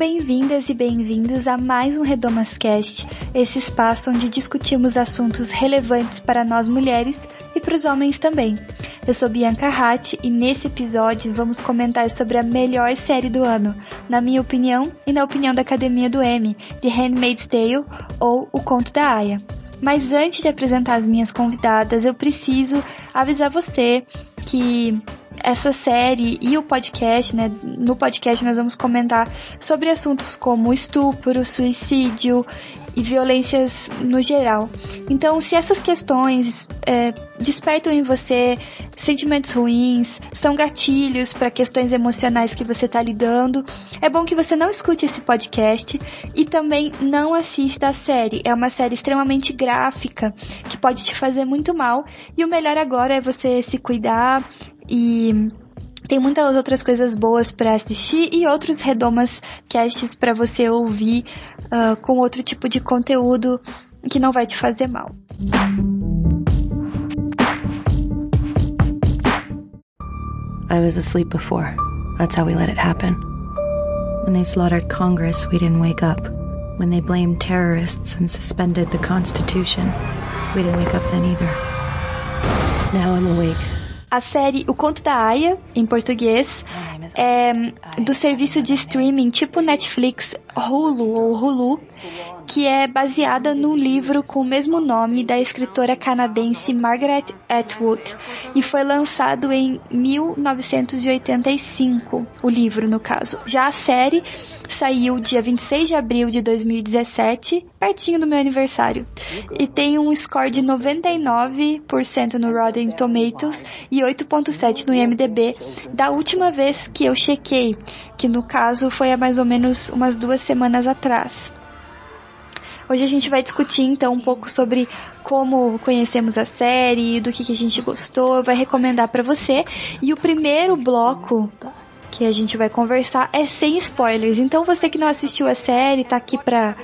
Bem-vindas e bem-vindos a mais um Redomas Cast, esse espaço onde discutimos assuntos relevantes para nós mulheres e para os homens também. Eu sou Bianca Hatt e nesse episódio vamos comentar sobre a melhor série do ano, na minha opinião e na opinião da Academia do M, The Handmaid's Tale ou O Conto da Aya. Mas antes de apresentar as minhas convidadas, eu preciso avisar você que essa série e o podcast, né? No podcast nós vamos comentar sobre assuntos como estupro, suicídio e violências no geral. Então, se essas questões é, despertam em você sentimentos ruins, são gatilhos para questões emocionais que você está lidando, é bom que você não escute esse podcast e também não assista a série. É uma série extremamente gráfica que pode te fazer muito mal e o melhor agora é você se cuidar e tem muitas outras coisas boas para assistir e outros redomas casts para você ouvir uh, com outro tipo de conteúdo que não vai te fazer mal. I was asleep before. That's how we let it happen. When they slaughtered Congress, we didn't wake up. When they blamed terrorists and suspended the Constitution, we didn't wake up then either. Now I'm awake. A série O Conto da Aya, em português, é do serviço de streaming tipo Netflix, Hulu ou Hulu, que é baseada num livro com o mesmo nome da escritora canadense Margaret Atwood e foi lançado em 1985, o livro no caso. Já a série saiu dia 26 de abril de 2017, pertinho do meu aniversário, e tem um score de 99% no Rotten Tomatoes e 8.7 no IMDb da última vez que eu chequei, que no caso foi há mais ou menos umas duas semanas atrás. Hoje a gente vai discutir então um pouco sobre como conhecemos a série, do que, que a gente gostou, vai recomendar para você. E o primeiro bloco que a gente vai conversar é sem spoilers. Então você que não assistiu a série, tá aqui pra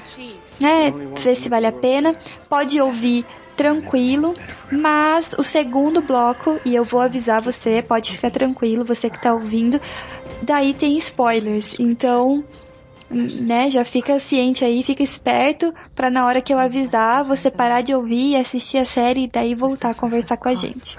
né, ver se vale a pena, pode ouvir tranquilo, mas o segundo bloco, e eu vou avisar você, pode ficar tranquilo, você que tá ouvindo, daí tem spoilers. Então, né, já fica ciente aí, fica esperto para na hora que eu avisar, você parar de ouvir e assistir a série e daí voltar a conversar com a gente.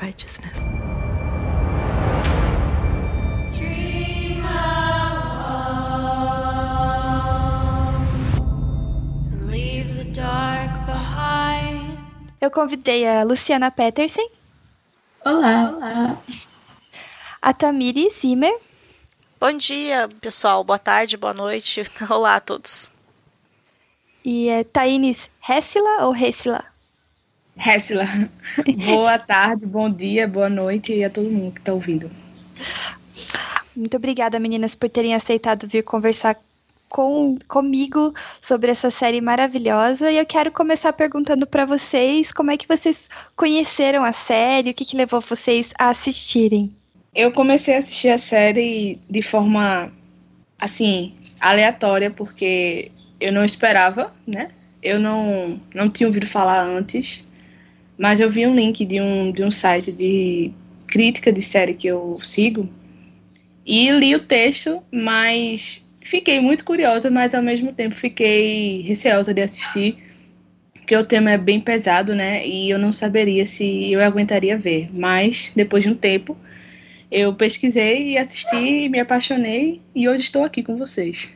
Eu convidei a Luciana Petersen. Olá, olá. A Tamiri Zimmer. Bom dia, pessoal. Boa tarde, boa noite. Olá a todos. E é Thaines Hessila ou Hessila? Hessila. boa tarde, bom dia, boa noite a todo mundo que está ouvindo. Muito obrigada, meninas, por terem aceitado vir conversar com, comigo sobre essa série maravilhosa. E eu quero começar perguntando para vocês como é que vocês conheceram a série, o que, que levou vocês a assistirem. Eu comecei a assistir a série de forma, assim, aleatória, porque eu não esperava, né? Eu não, não tinha ouvido falar antes, mas eu vi um link de um, de um site de crítica de série que eu sigo e li o texto, mas fiquei muito curiosa, mas ao mesmo tempo fiquei receosa de assistir, porque o tema é bem pesado, né? E eu não saberia se eu aguentaria ver. Mas depois de um tempo, eu pesquisei e assisti, me apaixonei e hoje estou aqui com vocês.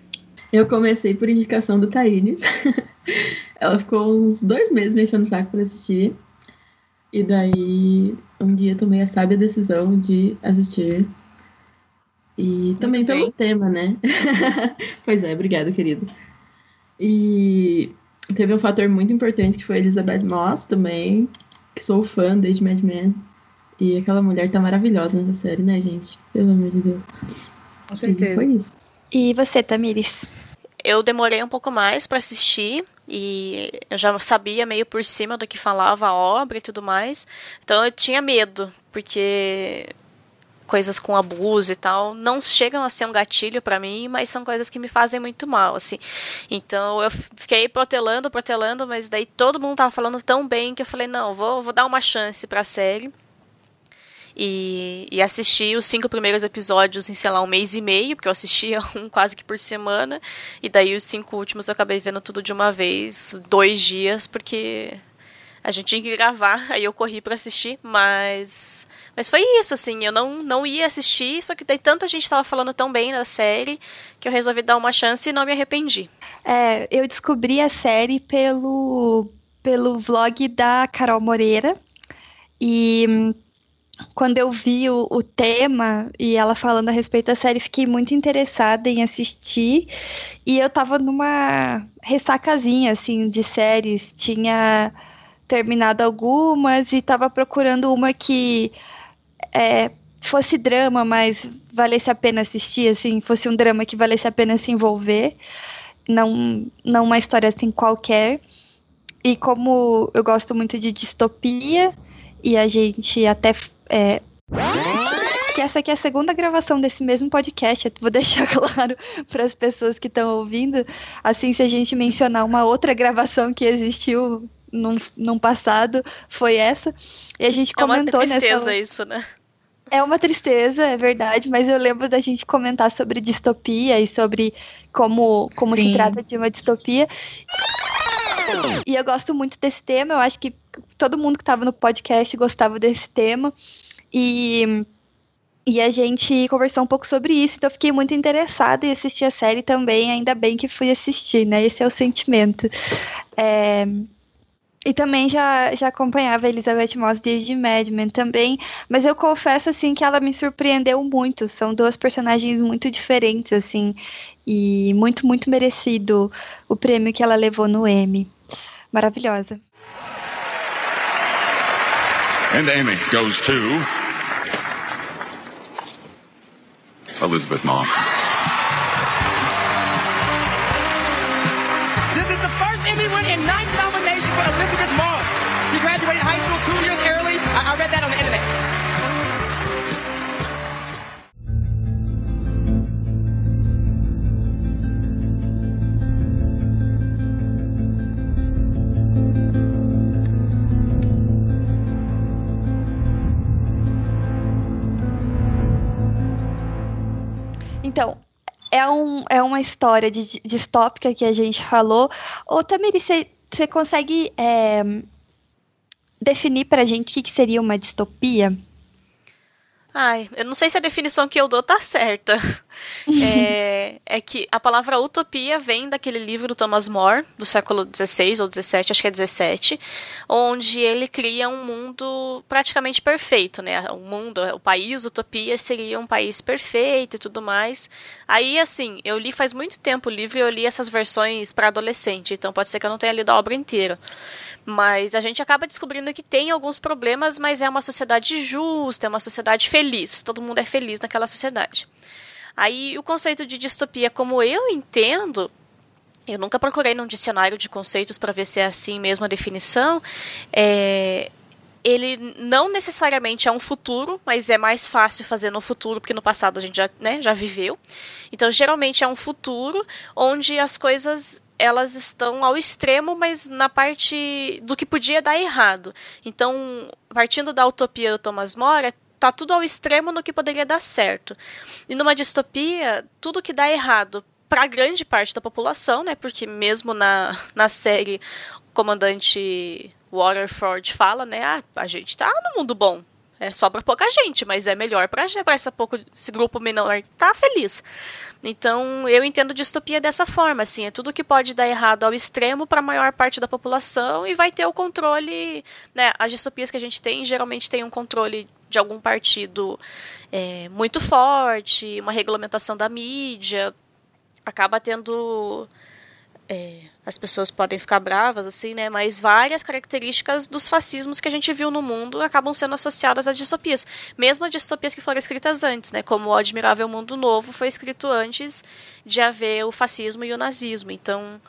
Eu comecei por indicação do Thaís. Ela ficou uns dois meses mexendo o saco para assistir. E daí, um dia tomei a sábia decisão de assistir. E também pelo tema, né? pois é, obrigada, querido. E teve um fator muito importante que foi a Elizabeth Moss também, que sou fã desde Mad Men. E aquela mulher tá maravilhosa nessa série, né, gente? Pelo amor de Deus. Com certeza. E foi isso. E você, Tamires? Eu demorei um pouco mais para assistir e eu já sabia meio por cima do que falava a obra e tudo mais. Então eu tinha medo, porque coisas com abuso e tal, não chegam a ser um gatilho para mim, mas são coisas que me fazem muito mal, assim. Então eu fiquei protelando, protelando, mas daí todo mundo tava falando tão bem que eu falei, não, vou, vou dar uma chance pra série. E, e assisti os cinco primeiros episódios em, sei lá, um mês e meio, porque eu assistia um quase que por semana. E daí os cinco últimos eu acabei vendo tudo de uma vez, dois dias, porque a gente tinha que gravar, aí eu corri para assistir, mas mas foi isso, assim, eu não, não ia assistir, só que daí tanta gente estava falando tão bem da série que eu resolvi dar uma chance e não me arrependi. É, eu descobri a série pelo, pelo vlog da Carol Moreira e hum, quando eu vi o, o, tema e ela falando a respeito da série, fiquei muito interessada em assistir. E eu tava numa ressacazinha, assim, de séries. Tinha terminado algumas e tava procurando uma que é, fosse drama, mas valesse a pena assistir, assim, fosse um drama que valesse a pena se envolver, não, não uma história assim qualquer. E como eu gosto muito de distopia, e a gente até. É, que essa aqui é a segunda gravação desse mesmo podcast. Vou deixar claro para as pessoas que estão ouvindo. Assim, se a gente mencionar uma outra gravação que existiu num, num passado, foi essa. E a gente comentou é uma tristeza nessa... isso, né? É uma tristeza, é verdade, mas eu lembro da gente comentar sobre distopia e sobre como, como se trata de uma distopia. E eu gosto muito desse tema, eu acho que todo mundo que estava no podcast gostava desse tema. E, e a gente conversou um pouco sobre isso, então eu fiquei muito interessada em assistir a série também, ainda bem que fui assistir, né? Esse é o sentimento. É, e também já, já acompanhava a Elizabeth Moss desde Mad Men também, mas eu confesso assim que ela me surpreendeu muito. São duas personagens muito diferentes assim, e muito muito merecido o prêmio que ela levou no Emmy. Maravilhosa. And Emmy goes to Elizabeth Moss. Então, é, um, é uma história de, distópica que a gente falou. Ô, Tamiri, você consegue é, definir pra gente o que, que seria uma distopia? Ai, eu não sei se a definição que eu dou tá certa. é, é, que a palavra utopia vem daquele livro do Thomas More, do século XVI ou XVII, acho que é XVII, onde ele cria um mundo praticamente perfeito, né? O mundo, o país utopia seria um país perfeito e tudo mais. Aí, assim, eu li faz muito tempo o livro e eu li essas versões para adolescente, então pode ser que eu não tenha lido a obra inteira. Mas a gente acaba descobrindo que tem alguns problemas, mas é uma sociedade justa, é uma sociedade feliz. Todo mundo é feliz naquela sociedade. Aí o conceito de distopia, como eu entendo, eu nunca procurei num dicionário de conceitos para ver se é assim mesmo a definição. É, ele não necessariamente é um futuro, mas é mais fácil fazer no futuro, porque no passado a gente já, né, já viveu. Então, geralmente é um futuro onde as coisas elas estão ao extremo, mas na parte do que podia dar errado. Então, partindo da utopia do Thomas More, tá tudo ao extremo no que poderia dar certo. E numa distopia, tudo que dá errado para grande parte da população, né? Porque mesmo na, na série o comandante Waterford fala, né? Ah, a gente tá no mundo bom. É, sobra pouca gente, mas é melhor para essa pouco esse grupo menor tá feliz. Então, eu entendo distopia dessa forma, assim, é tudo que pode dar errado ao extremo para a maior parte da população e vai ter o controle, né? As distopias que a gente tem geralmente tem um controle de algum partido é, muito forte, uma regulamentação da mídia, acaba tendo é, as pessoas podem ficar bravas, assim, né? Mas várias características dos fascismos que a gente viu no mundo acabam sendo associadas às distopias. Mesmo as distopias que foram escritas antes, né? Como o Admirável Mundo Novo foi escrito antes de haver o fascismo e o nazismo. Então,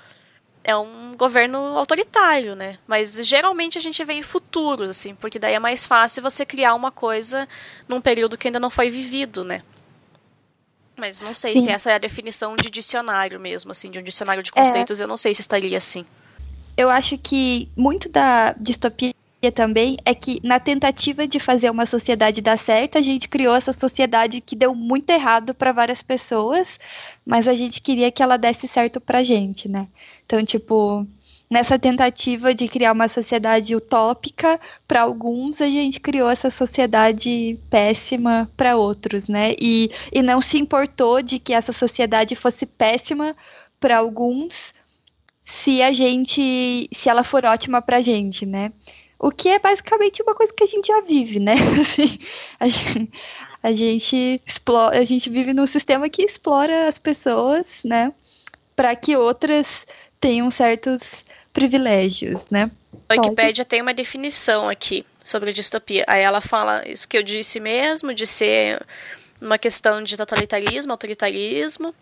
é um governo autoritário, né? Mas geralmente a gente vê em futuros, assim, porque daí é mais fácil você criar uma coisa num período que ainda não foi vivido, né? Mas não sei Sim. se essa é a definição de dicionário mesmo, assim, de um dicionário de conceitos, é. eu não sei se estaria assim. Eu acho que muito da distopia também é que na tentativa de fazer uma sociedade dar certo, a gente criou essa sociedade que deu muito errado para várias pessoas, mas a gente queria que ela desse certo pra gente, né? Então, tipo, nessa tentativa de criar uma sociedade utópica para alguns, a gente criou essa sociedade péssima para outros, né? E, e não se importou de que essa sociedade fosse péssima para alguns se a gente, se ela for ótima pra gente, né? O que é basicamente uma coisa que a gente já vive, né? Assim, a, gente, a gente explora, a gente vive num sistema que explora as pessoas, né? Para que outras tenham certos privilégios, né? A Wikipédia tem uma definição aqui sobre a distopia. Aí ela fala isso que eu disse mesmo, de ser uma questão de totalitarismo, autoritarismo,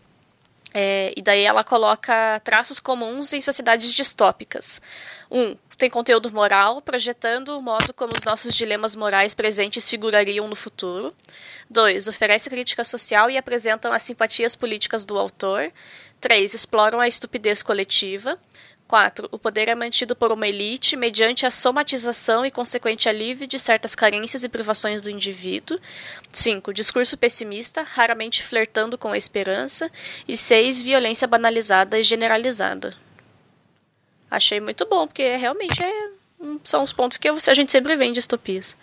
é, e daí ela coloca traços comuns em sociedades distópicas. Um, tem conteúdo moral, projetando o modo como os nossos dilemas morais presentes figurariam no futuro. 2. Oferece crítica social e apresentam as simpatias políticas do autor. 3. Exploram a estupidez coletiva. 4. O poder é mantido por uma elite mediante a somatização e consequente alívio de certas carências e privações do indivíduo. 5. Discurso pessimista, raramente flertando com a esperança. E 6. Violência banalizada e generalizada. Achei muito bom, porque realmente é, são os pontos que a gente sempre vê em distopias.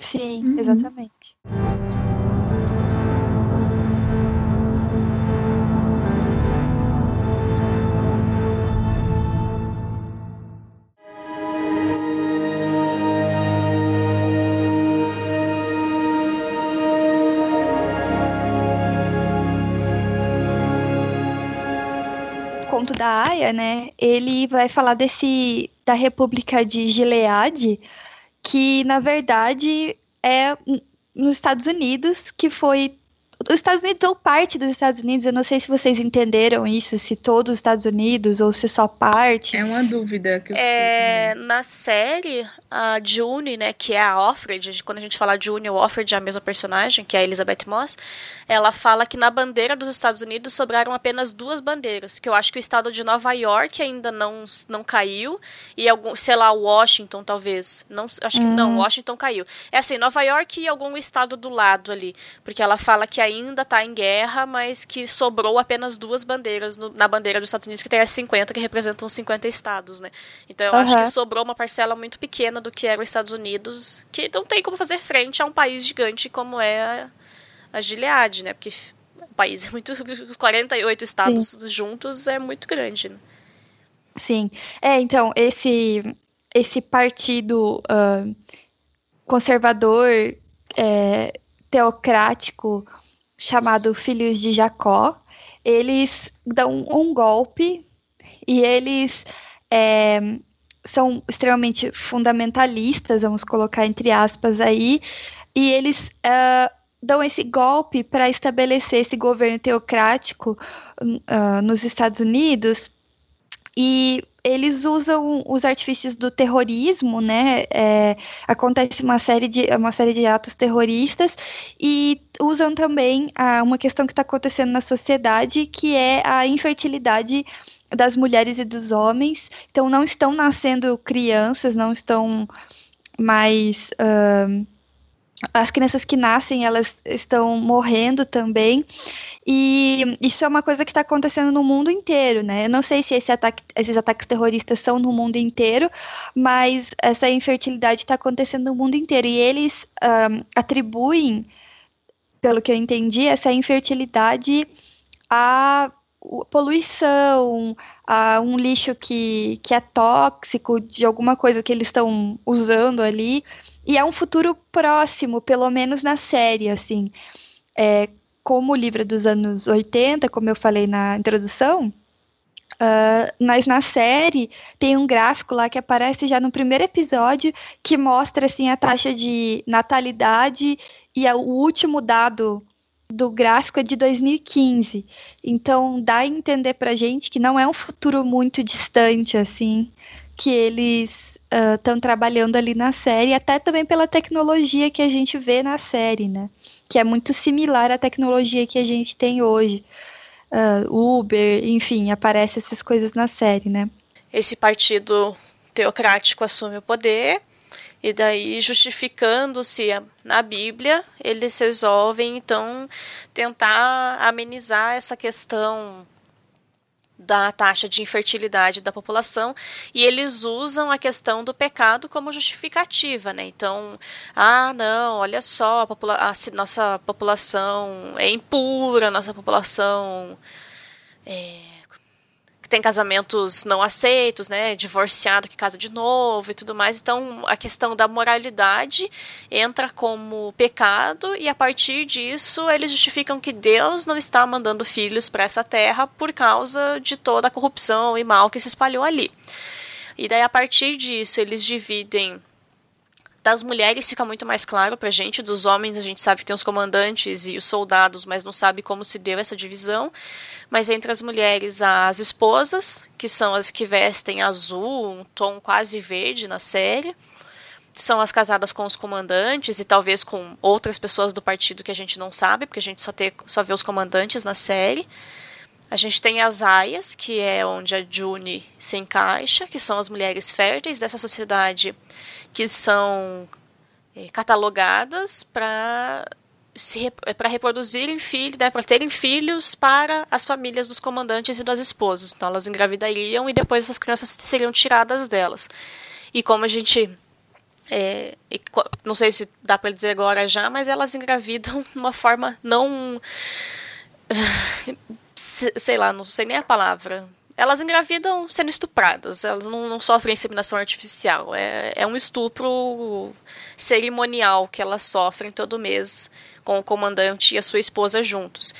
Sim, uhum. exatamente. Aya, né, ele vai falar desse da República de Gilead, que na verdade é nos Estados Unidos, que foi os Estados Unidos ou parte dos Estados Unidos, eu não sei se vocês entenderam isso, se todos os Estados Unidos ou se só parte. É uma dúvida que eu é, Na série, a June, né, que é a Offred, quando a gente fala June ou Offred é a mesma personagem, que é a Elizabeth Moss, ela fala que na bandeira dos Estados Unidos sobraram apenas duas bandeiras, que eu acho que o estado de Nova York ainda não, não caiu, e algum, sei lá, Washington talvez, não, acho que hum. não, Washington caiu. É assim, Nova York e algum estado do lado ali, porque ela fala que ainda está em guerra, mas que sobrou apenas duas bandeiras no, na bandeira dos Estados Unidos, que tem as 50, que representam 50 estados, né? Então eu uhum. acho que sobrou uma parcela muito pequena do que era os Estados Unidos, que não tem como fazer frente a um país gigante como é a, a Gilead, né? Porque o país é muito. Os 48 estados Sim. juntos é muito grande, né? Sim. É, então, esse, esse partido uh, conservador, é, teocrático, chamado Filhos de Jacó. Eles dão um golpe e eles é, são extremamente fundamentalistas, vamos colocar entre aspas aí, e eles uh, dão esse golpe para estabelecer esse governo teocrático uh, nos Estados Unidos e eles usam os artifícios do terrorismo, né? É, acontece uma série de uma série de atos terroristas e usam também a, uma questão que está acontecendo na sociedade, que é a infertilidade das mulheres e dos homens. Então, não estão nascendo crianças, não estão mais uh, as crianças que nascem elas estão morrendo também e isso é uma coisa que está acontecendo no mundo inteiro, né? Eu não sei se esse ataque, esses ataques terroristas são no mundo inteiro, mas essa infertilidade está acontecendo no mundo inteiro e eles um, atribuem, pelo que eu entendi, essa infertilidade a poluição, a um lixo que, que é tóxico, de alguma coisa que eles estão usando ali. E é um futuro próximo, pelo menos na série, assim. É, como o livro é dos anos 80, como eu falei na introdução, Uh, mas na série tem um gráfico lá que aparece já no primeiro episódio que mostra assim a taxa de natalidade e o último dado do gráfico é de 2015. Então dá a entender pra gente que não é um futuro muito distante, assim, que eles estão uh, trabalhando ali na série, até também pela tecnologia que a gente vê na série, né? Que é muito similar à tecnologia que a gente tem hoje. Uh, Uber, enfim, aparece essas coisas na série, né? Esse partido teocrático assume o poder e daí, justificando-se na Bíblia, eles resolvem então tentar amenizar essa questão da taxa de infertilidade da população e eles usam a questão do pecado como justificativa, né? Então, ah, não, olha só, a, popula a nossa população é impura, nossa população é, tem casamentos não aceitos, né, divorciado que casa de novo e tudo mais. Então, a questão da moralidade entra como pecado e a partir disso eles justificam que Deus não está mandando filhos para essa terra por causa de toda a corrupção e mal que se espalhou ali. E daí a partir disso eles dividem das mulheres fica muito mais claro pra gente, dos homens a gente sabe que tem os comandantes e os soldados, mas não sabe como se deu essa divisão mas entre as mulheres as esposas, que são as que vestem azul, um tom quase verde na série, são as casadas com os comandantes e talvez com outras pessoas do partido que a gente não sabe, porque a gente só, tem, só vê os comandantes na série. A gente tem as aias, que é onde a June se encaixa, que são as mulheres férteis dessa sociedade que são é, catalogadas para é para reproduzirem filhos, né, para terem filhos para as famílias dos comandantes e das esposas. Então elas engravidariam e depois essas crianças seriam tiradas delas. E como a gente é, não sei se dá para dizer agora já, mas elas engravidam de uma forma não sei lá, não sei nem a palavra. Elas engravidam sendo estupradas, elas não, não sofrem inseminação artificial. É, é um estupro cerimonial que elas sofrem todo mês com o comandante e a sua esposa juntos.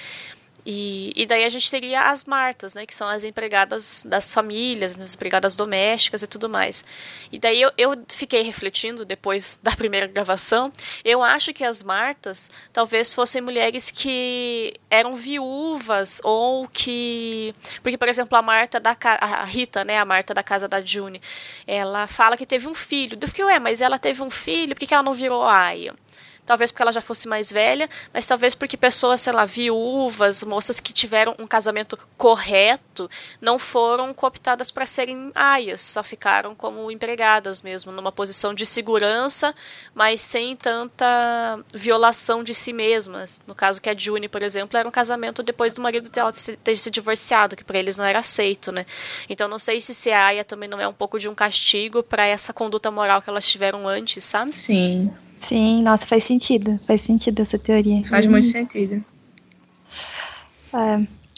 E, e daí a gente teria as Martas, né, que são as empregadas das famílias, as empregadas domésticas e tudo mais. E daí eu, eu fiquei refletindo depois da primeira gravação, eu acho que as Martas talvez fossem mulheres que eram viúvas ou que... Porque, por exemplo, a Marta da... A Rita, né, a Marta da casa da June, ela fala que teve um filho. Eu fiquei, ué, mas ela teve um filho, por que, que ela não virou aia? Talvez porque ela já fosse mais velha, mas talvez porque pessoas, sei lá, viúvas, moças que tiveram um casamento correto, não foram cooptadas para serem aias, só ficaram como empregadas mesmo, numa posição de segurança, mas sem tanta violação de si mesmas. No caso que a June, por exemplo, era um casamento depois do marido dela ter se divorciado, que para eles não era aceito, né? Então não sei se ser aia também não é um pouco de um castigo para essa conduta moral que elas tiveram antes, sabe? Sim. Sim, nossa, faz sentido. Faz sentido essa teoria. Faz uhum. muito sentido.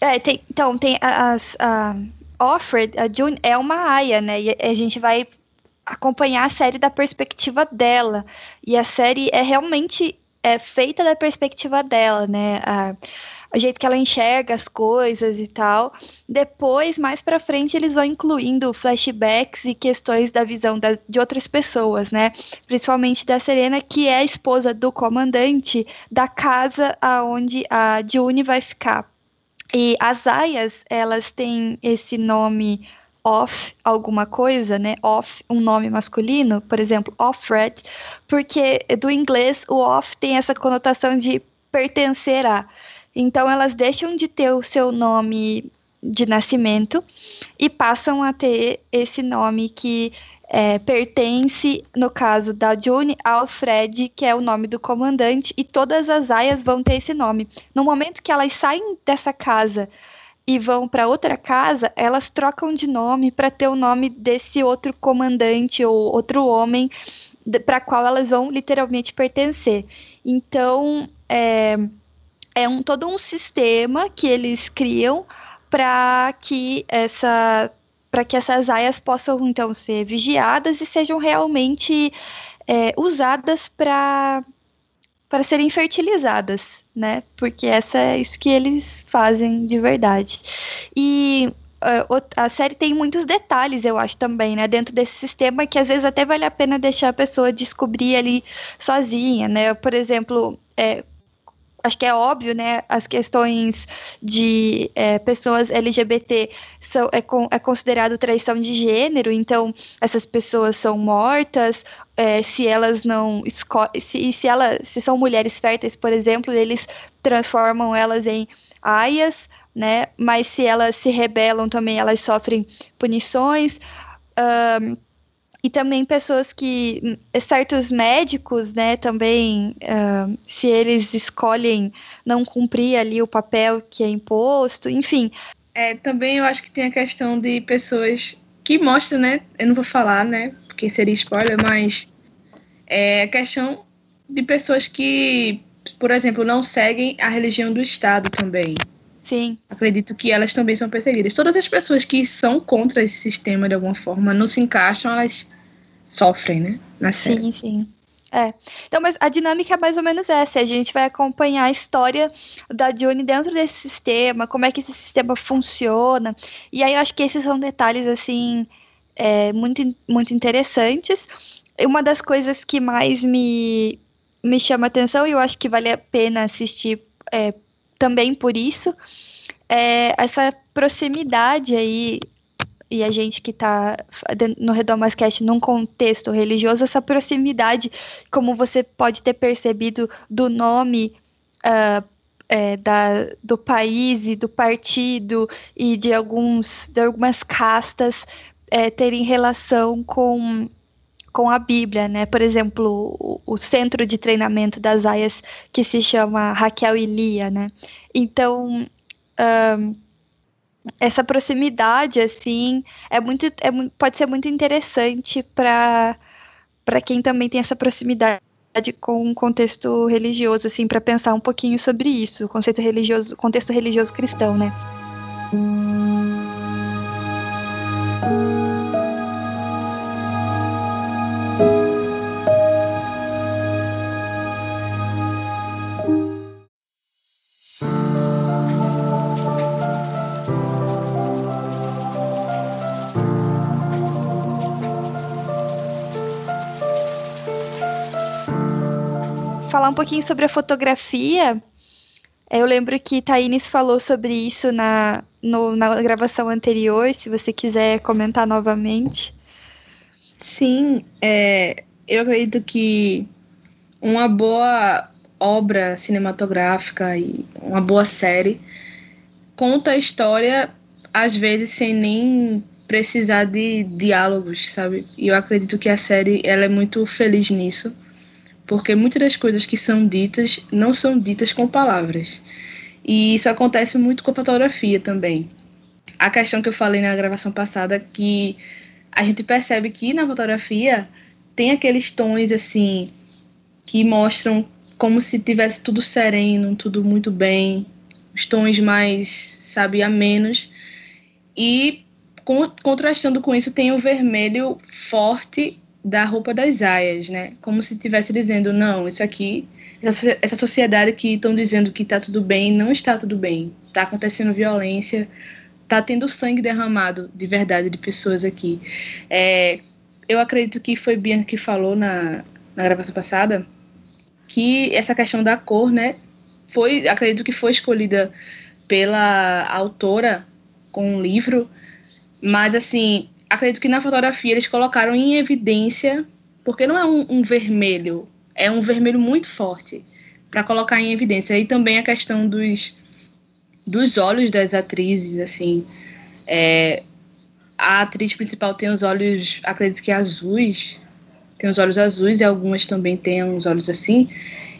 É, é, tem, então, tem as. A Offred, a June, é uma aia, né? E a gente vai acompanhar a série da perspectiva dela. E a série é realmente é feita da perspectiva dela, né? A, o jeito que ela enxerga as coisas e tal. Depois, mais para frente, eles vão incluindo flashbacks e questões da visão da, de outras pessoas, né? Principalmente da Serena, que é a esposa do comandante da casa aonde a June vai ficar. E as aias, elas têm esse nome off alguma coisa, né? Off, um nome masculino, por exemplo, off-red, porque do inglês o off tem essa conotação de pertencer a. Então elas deixam de ter o seu nome de nascimento e passam a ter esse nome que é, pertence, no caso da June, ao Fred, que é o nome do comandante, e todas as aias vão ter esse nome. No momento que elas saem dessa casa e vão para outra casa, elas trocam de nome para ter o nome desse outro comandante ou outro homem para qual elas vão literalmente pertencer. Então, é, é um, todo um sistema que eles criam para que essa para que essas aias possam então ser vigiadas e sejam realmente é, usadas para para serem fertilizadas né? Porque essa é isso que eles fazem de verdade. E uh, a série tem muitos detalhes, eu acho também, né? Dentro desse sistema que às vezes até vale a pena deixar a pessoa descobrir ali sozinha, né? Por exemplo, é, acho que é óbvio, né? As questões de é, pessoas LGBT são, é, é considerado traição de gênero, então essas pessoas são mortas. É, se elas não se, se elas se são mulheres férteis, por exemplo, eles transformam elas em aias, né? Mas se elas se rebelam também, elas sofrem punições. Um, e também pessoas que certos médicos, né, também uh, se eles escolhem não cumprir ali o papel que é imposto, enfim. É, também eu acho que tem a questão de pessoas que mostram, né, eu não vou falar, né, porque seria spoiler, mas é a questão de pessoas que, por exemplo, não seguem a religião do Estado também. Sim. Acredito que elas também são perseguidas. Todas as pessoas que são contra esse sistema de alguma forma não se encaixam, elas sofrem, né? Na série. Sim, sim. É. Então, mas a dinâmica é mais ou menos essa. A gente vai acompanhar a história da June dentro desse sistema, como é que esse sistema funciona. E aí eu acho que esses são detalhes, assim, é, muito, muito interessantes. E uma das coisas que mais me, me chama atenção, e eu acho que vale a pena assistir é, também por isso, é essa proximidade aí, e a gente que está no Redomascast num contexto religioso, essa proximidade, como você pode ter percebido do nome uh, é, da, do país e do partido e de, alguns, de algumas castas é, terem relação com com a Bíblia, né? Por exemplo, o, o, centro de treinamento das aias que se chama Raquel e Lia, né? Então, um, essa proximidade, assim, é muito, é, pode ser muito interessante para para quem também tem essa proximidade com o contexto religioso, assim, para pensar um pouquinho sobre isso, o conceito religioso, contexto religioso cristão, né? Falar um pouquinho sobre a fotografia. Eu lembro que Thaís falou sobre isso na, no, na gravação anterior, se você quiser comentar novamente. Sim, é, eu acredito que uma boa obra cinematográfica e uma boa série conta a história, às vezes, sem nem precisar de diálogos, sabe? E eu acredito que a série ela é muito feliz nisso porque muitas das coisas que são ditas não são ditas com palavras. E isso acontece muito com a fotografia também. A questão que eu falei na gravação passada que a gente percebe que na fotografia tem aqueles tons assim que mostram como se tivesse tudo sereno, tudo muito bem, os tons mais, sabe, a menos. E contrastando com isso tem o vermelho forte da roupa das aias, né? Como se estivesse dizendo, não, isso aqui, essa, essa sociedade que estão dizendo que está tudo bem, não está tudo bem. Está acontecendo violência, está tendo sangue derramado de verdade de pessoas aqui. É, eu acredito que foi Bianca que falou na, na gravação passada que essa questão da cor, né? Foi, acredito que foi escolhida pela autora com um livro, mas assim, acredito que na fotografia eles colocaram em evidência, porque não é um, um vermelho, é um vermelho muito forte, para colocar em evidência. E também a questão dos, dos olhos das atrizes, assim. É, a atriz principal tem os olhos, acredito que azuis, tem os olhos azuis e algumas também têm uns olhos assim.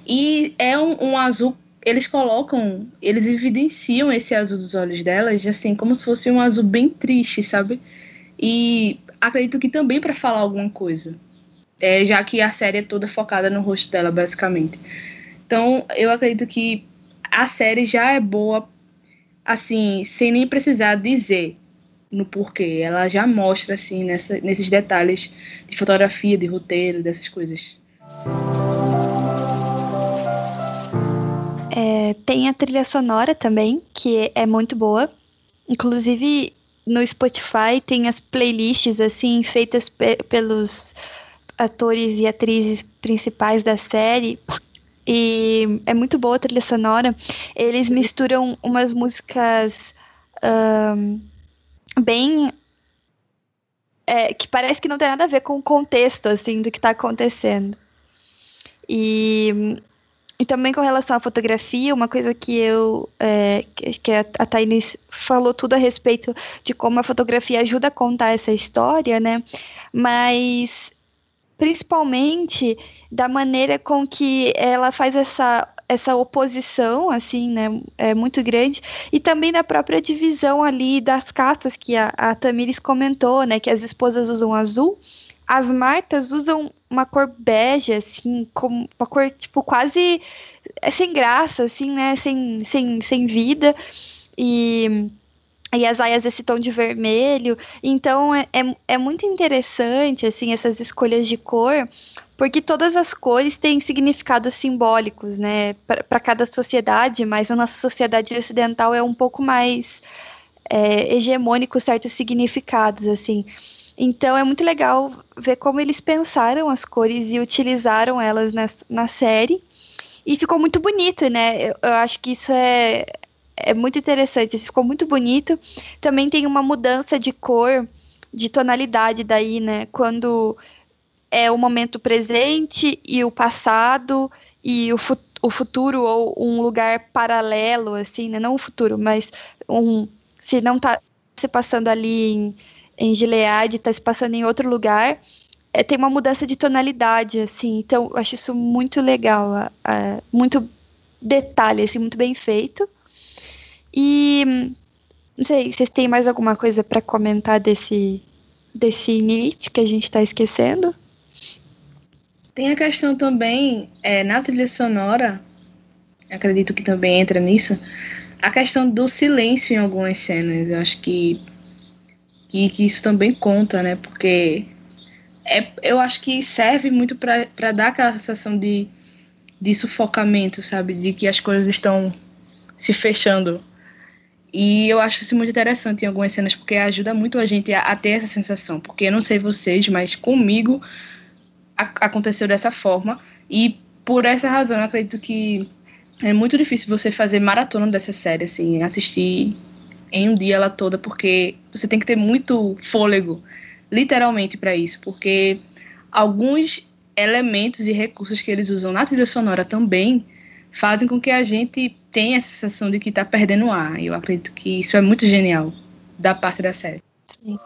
E é um, um azul eles colocam, eles evidenciam esse azul dos olhos delas, assim, como se fosse um azul bem triste, sabe? E acredito que também para falar alguma coisa, é, já que a série é toda focada no rosto dela, basicamente. Então, eu acredito que a série já é boa, assim, sem nem precisar dizer no porquê. Ela já mostra, assim, nessa, nesses detalhes de fotografia, de roteiro, dessas coisas. É, tem a trilha sonora também, que é muito boa. Inclusive, no Spotify tem as playlists assim feitas pe pelos atores e atrizes principais da série e é muito boa a trilha sonora. Eles misturam umas músicas um, bem é, que parece que não tem nada a ver com o contexto assim do que está acontecendo. E, e também com relação à fotografia, uma coisa que eu é, que a, a Tainis falou tudo a respeito de como a fotografia ajuda a contar essa história, né? Mas principalmente da maneira com que ela faz essa essa oposição, assim, né, é muito grande, e também da própria divisão ali das castas que a, a Tamires comentou, né, que as esposas usam azul, as Martas usam uma cor bege, assim, como uma cor, tipo, quase é sem graça, assim, né, sem, sem, sem vida, e e as aias desse tom de vermelho. Então é, é, é, muito interessante assim essas escolhas de cor, porque todas as cores têm significados simbólicos, né, para cada sociedade, mas a nossa sociedade ocidental é um pouco mais é, hegemônico certos significados assim. Então é muito legal ver como eles pensaram as cores e utilizaram elas na, na série. E ficou muito bonito, né? Eu, eu acho que isso é, é muito interessante, isso ficou muito bonito. Também tem uma mudança de cor, de tonalidade daí, né? Quando é o momento presente e o passado e o, o futuro ou um lugar paralelo, assim, né? Não o futuro, mas um se não tá se passando ali em, em Gilead, tá se passando em outro lugar, é, tem uma mudança de tonalidade, assim. Então, eu acho isso muito legal, muito detalhe, assim, muito bem feito. E não sei, vocês têm mais alguma coisa para comentar desse desse init que a gente está esquecendo? Tem a questão também é, na trilha sonora, acredito que também entra nisso, a questão do silêncio em algumas cenas. Eu acho que que, que isso também conta, né? Porque é, eu acho que serve muito para dar aquela sensação de, de sufocamento, sabe? De que as coisas estão se fechando e eu acho isso muito interessante em algumas cenas, porque ajuda muito a gente a, a ter essa sensação. Porque eu não sei vocês, mas comigo a, aconteceu dessa forma. E por essa razão, eu acredito que é muito difícil você fazer maratona dessa série, assim, assistir em um dia ela toda, porque você tem que ter muito fôlego, literalmente, para isso. Porque alguns elementos e recursos que eles usam na trilha sonora também fazem com que a gente tem a sensação de que está perdendo ar. Eu acredito que isso é muito genial da parte da série. Sim.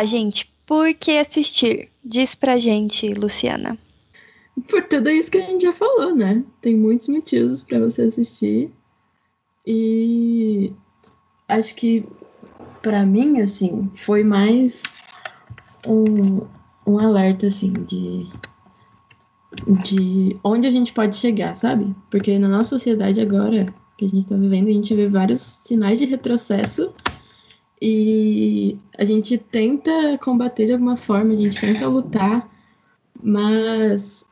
Lá, gente. Por que assistir? Diz pra gente, Luciana. Por tudo isso que a gente já falou, né? Tem muitos motivos para você assistir. E acho que para mim, assim, foi mais um, um alerta, assim, de, de onde a gente pode chegar, sabe? Porque na nossa sociedade agora, que a gente tá vivendo, a gente vê vários sinais de retrocesso e a gente tenta combater de alguma forma, a gente tenta lutar, mas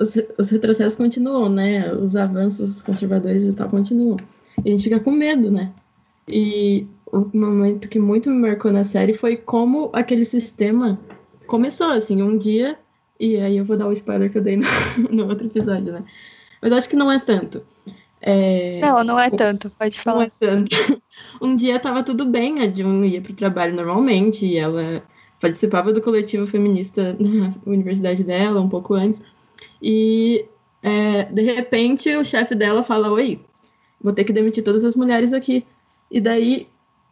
os, os retrocessos continuam, né? Os avanços conservadores e tal continuam. E a gente fica com medo, né? E o momento que muito me marcou na série foi como aquele sistema começou, assim, um dia, e aí eu vou dar o spoiler que eu dei no, no outro episódio, né? Mas acho que não é tanto. É... Não, não é tanto, pode falar. Não é tanto. Um dia tava tudo bem, a Jun ia pro trabalho normalmente, e ela participava do coletivo feminista na universidade dela, um pouco antes. E é, de repente o chefe dela fala: Oi, vou ter que demitir todas as mulheres aqui. E daí,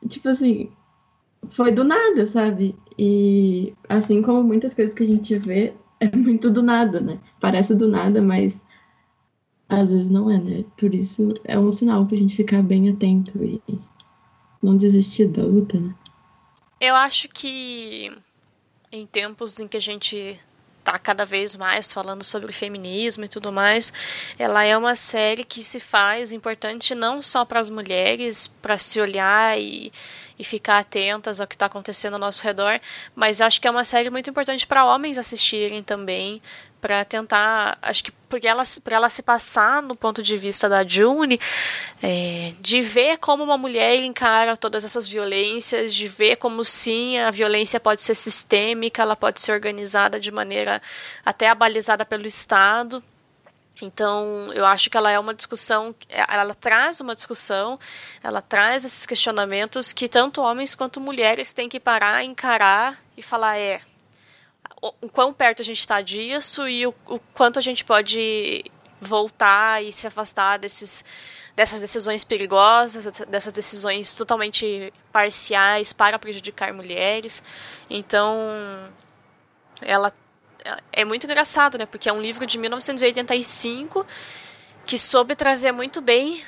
tipo assim, foi do nada, sabe? E assim como muitas coisas que a gente vê, é muito do nada, né? Parece do nada, mas às vezes não é, né? Por isso é um sinal pra gente ficar bem atento e não desistir da luta, né? Eu acho que em tempos em que a gente tá cada vez mais falando sobre feminismo e tudo mais. Ela é uma série que se faz importante não só para as mulheres, para se olhar e, e ficar atentas ao que está acontecendo ao nosso redor, mas acho que é uma série muito importante para homens assistirem também, para tentar, acho que porque ela, para ela se passar no ponto de vista da June, é, de ver como uma mulher encara todas essas violências, de ver como sim a violência pode ser sistêmica, ela pode ser organizada de maneira até abalizada pelo Estado. Então, eu acho que ela é uma discussão, ela traz uma discussão, ela traz esses questionamentos que tanto homens quanto mulheres têm que parar, encarar e falar: é, o quão perto a gente está disso e o, o, quanto a gente pode voltar e se afastar desses, dessas decisões perigosas, dessas decisões totalmente parciais para prejudicar mulheres. Então, ela é muito engraçado, né? Porque é um livro de 1985 que soube trazer muito bem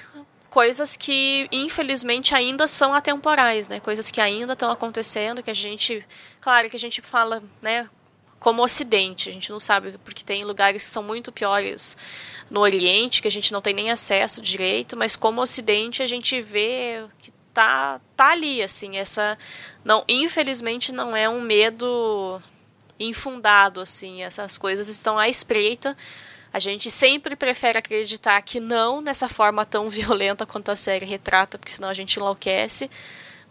coisas que infelizmente ainda são atemporais, né? Coisas que ainda estão acontecendo, que a gente, claro, que a gente fala, né, como Ocidente. A gente não sabe, porque tem lugares que são muito piores no Oriente, que a gente não tem nem acesso direito, mas como Ocidente a gente vê que tá, tá ali, assim, essa. não Infelizmente não é um medo infundado, assim, essas coisas estão à espreita. A gente sempre prefere acreditar que não nessa forma tão violenta quanto a série retrata, porque senão a gente enlouquece.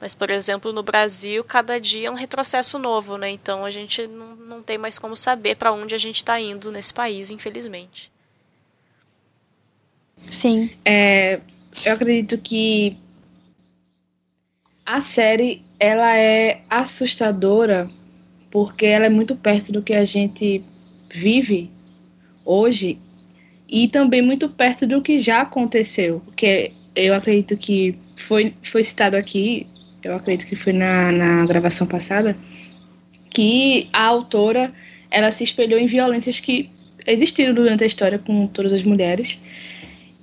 Mas, por exemplo, no Brasil, cada dia é um retrocesso novo, né? Então a gente não, não tem mais como saber para onde a gente está indo nesse país, infelizmente. Sim. É, eu acredito que a série ela é assustadora porque ela é muito perto do que a gente vive hoje e também muito perto do que já aconteceu, porque eu acredito que foi, foi citado aqui eu acredito que foi na, na gravação passada, que a autora ela se espelhou em violências que existiram durante a história com todas as mulheres.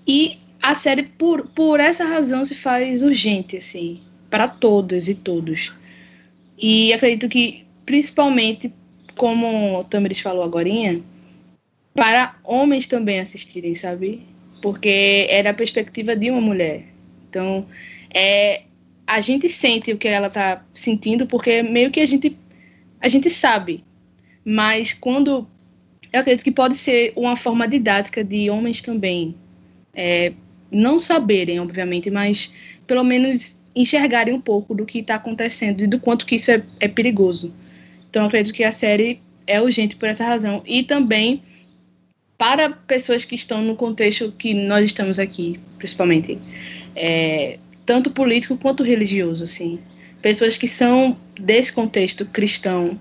E a série, por, por essa razão, se faz urgente, assim, para todas e todos. E acredito que, principalmente, como o Tamiris falou agora, para homens também assistirem, sabe? Porque era a perspectiva de uma mulher. Então, é, a gente sente o que ela tá sentindo, porque meio que a gente, a gente sabe. Mas quando. Eu acredito que pode ser uma forma didática de homens também. É, não saberem, obviamente, mas pelo menos enxergarem um pouco do que está acontecendo e do quanto que isso é, é perigoso. Então, eu acredito que a série é urgente por essa razão. E também para pessoas que estão no contexto que nós estamos aqui, principalmente. É, tanto político quanto religioso, assim. Pessoas que são desse contexto cristão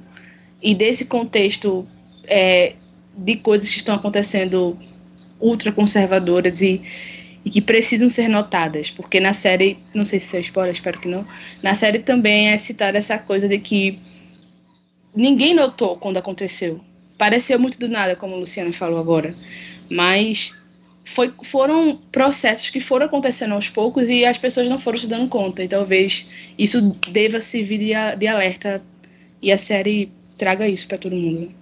e desse contexto é, de coisas que estão acontecendo ultraconservadoras e, e que precisam ser notadas, porque na série, não sei se é spoiler, espero que não, na série também é citada essa coisa de que ninguém notou quando aconteceu. Pareceu muito do nada, como a Luciana falou agora, mas foi, foram processos que foram acontecendo aos poucos e as pessoas não foram se dando conta. E talvez isso deva servir de, de alerta e a série traga isso para todo mundo.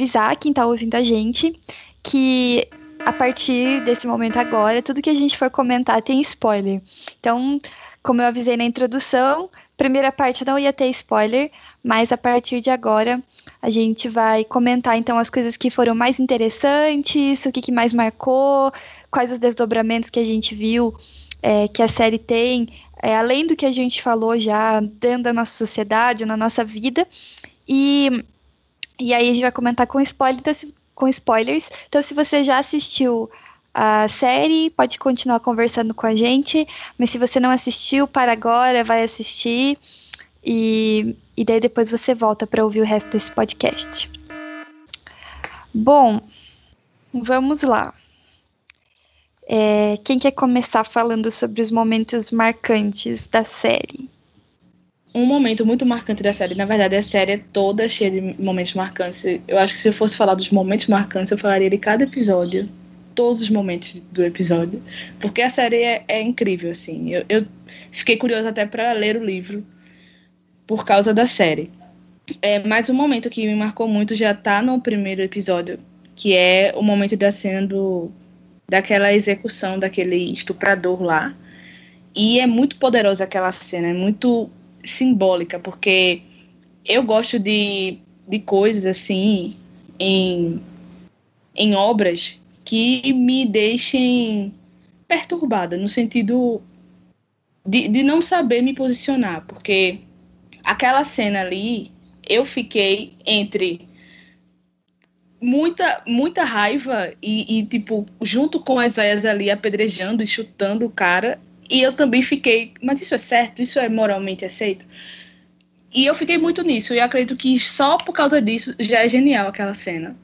Avisar quem está ouvindo a gente que a partir desse momento agora, tudo que a gente for comentar tem spoiler. Então, como eu avisei na introdução, primeira parte não ia ter spoiler, mas a partir de agora a gente vai comentar então as coisas que foram mais interessantes, o que, que mais marcou, quais os desdobramentos que a gente viu é, que a série tem, é, além do que a gente falou já dentro da nossa sociedade, na nossa vida. E e aí a gente vai comentar com, spoiler, então, se, com spoilers. Então, se você já assistiu a série, pode continuar conversando com a gente. Mas se você não assistiu, para agora, vai assistir. E, e daí depois você volta para ouvir o resto desse podcast. Bom, vamos lá. É, quem quer começar falando sobre os momentos marcantes da série? Um momento muito marcante da série, na verdade, a série é toda cheia de momentos marcantes. Eu acho que se eu fosse falar dos momentos marcantes, eu falaria de cada episódio, todos os momentos do episódio, porque a série é, é incrível, assim. Eu, eu fiquei curiosa até para ler o livro por causa da série. É, mas um momento que me marcou muito já tá no primeiro episódio, que é o momento da cena do daquela execução daquele estuprador lá. E é muito poderosa aquela cena, é muito simbólica, porque eu gosto de, de coisas assim em, em obras que me deixem perturbada, no sentido de, de não saber me posicionar, porque aquela cena ali eu fiquei entre muita muita raiva e, e, tipo junto com as aias ali apedrejando e chutando o cara e eu também fiquei mas isso é certo? Isso é moralmente aceito? E eu fiquei muito nisso e acredito que só por causa disso já é genial aquela cena.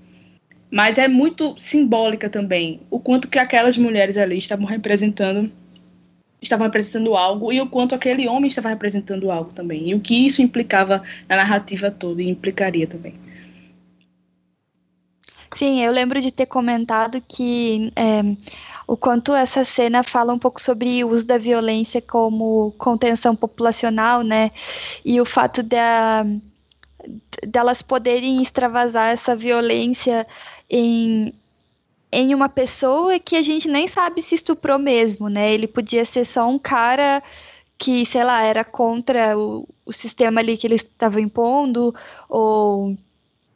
Mas é muito simbólica também o quanto que aquelas mulheres ali estavam representando estavam representando algo e o quanto aquele homem estava representando algo também e o que isso implicava na narrativa toda e implicaria também. Sim, eu lembro de ter comentado que é, o quanto essa cena fala um pouco sobre o uso da violência como contenção populacional, né? E o fato de delas poderem extravasar essa violência em, em uma pessoa que a gente nem sabe se estuprou mesmo, né? Ele podia ser só um cara que, sei lá, era contra o, o sistema ali que ele estava impondo, ou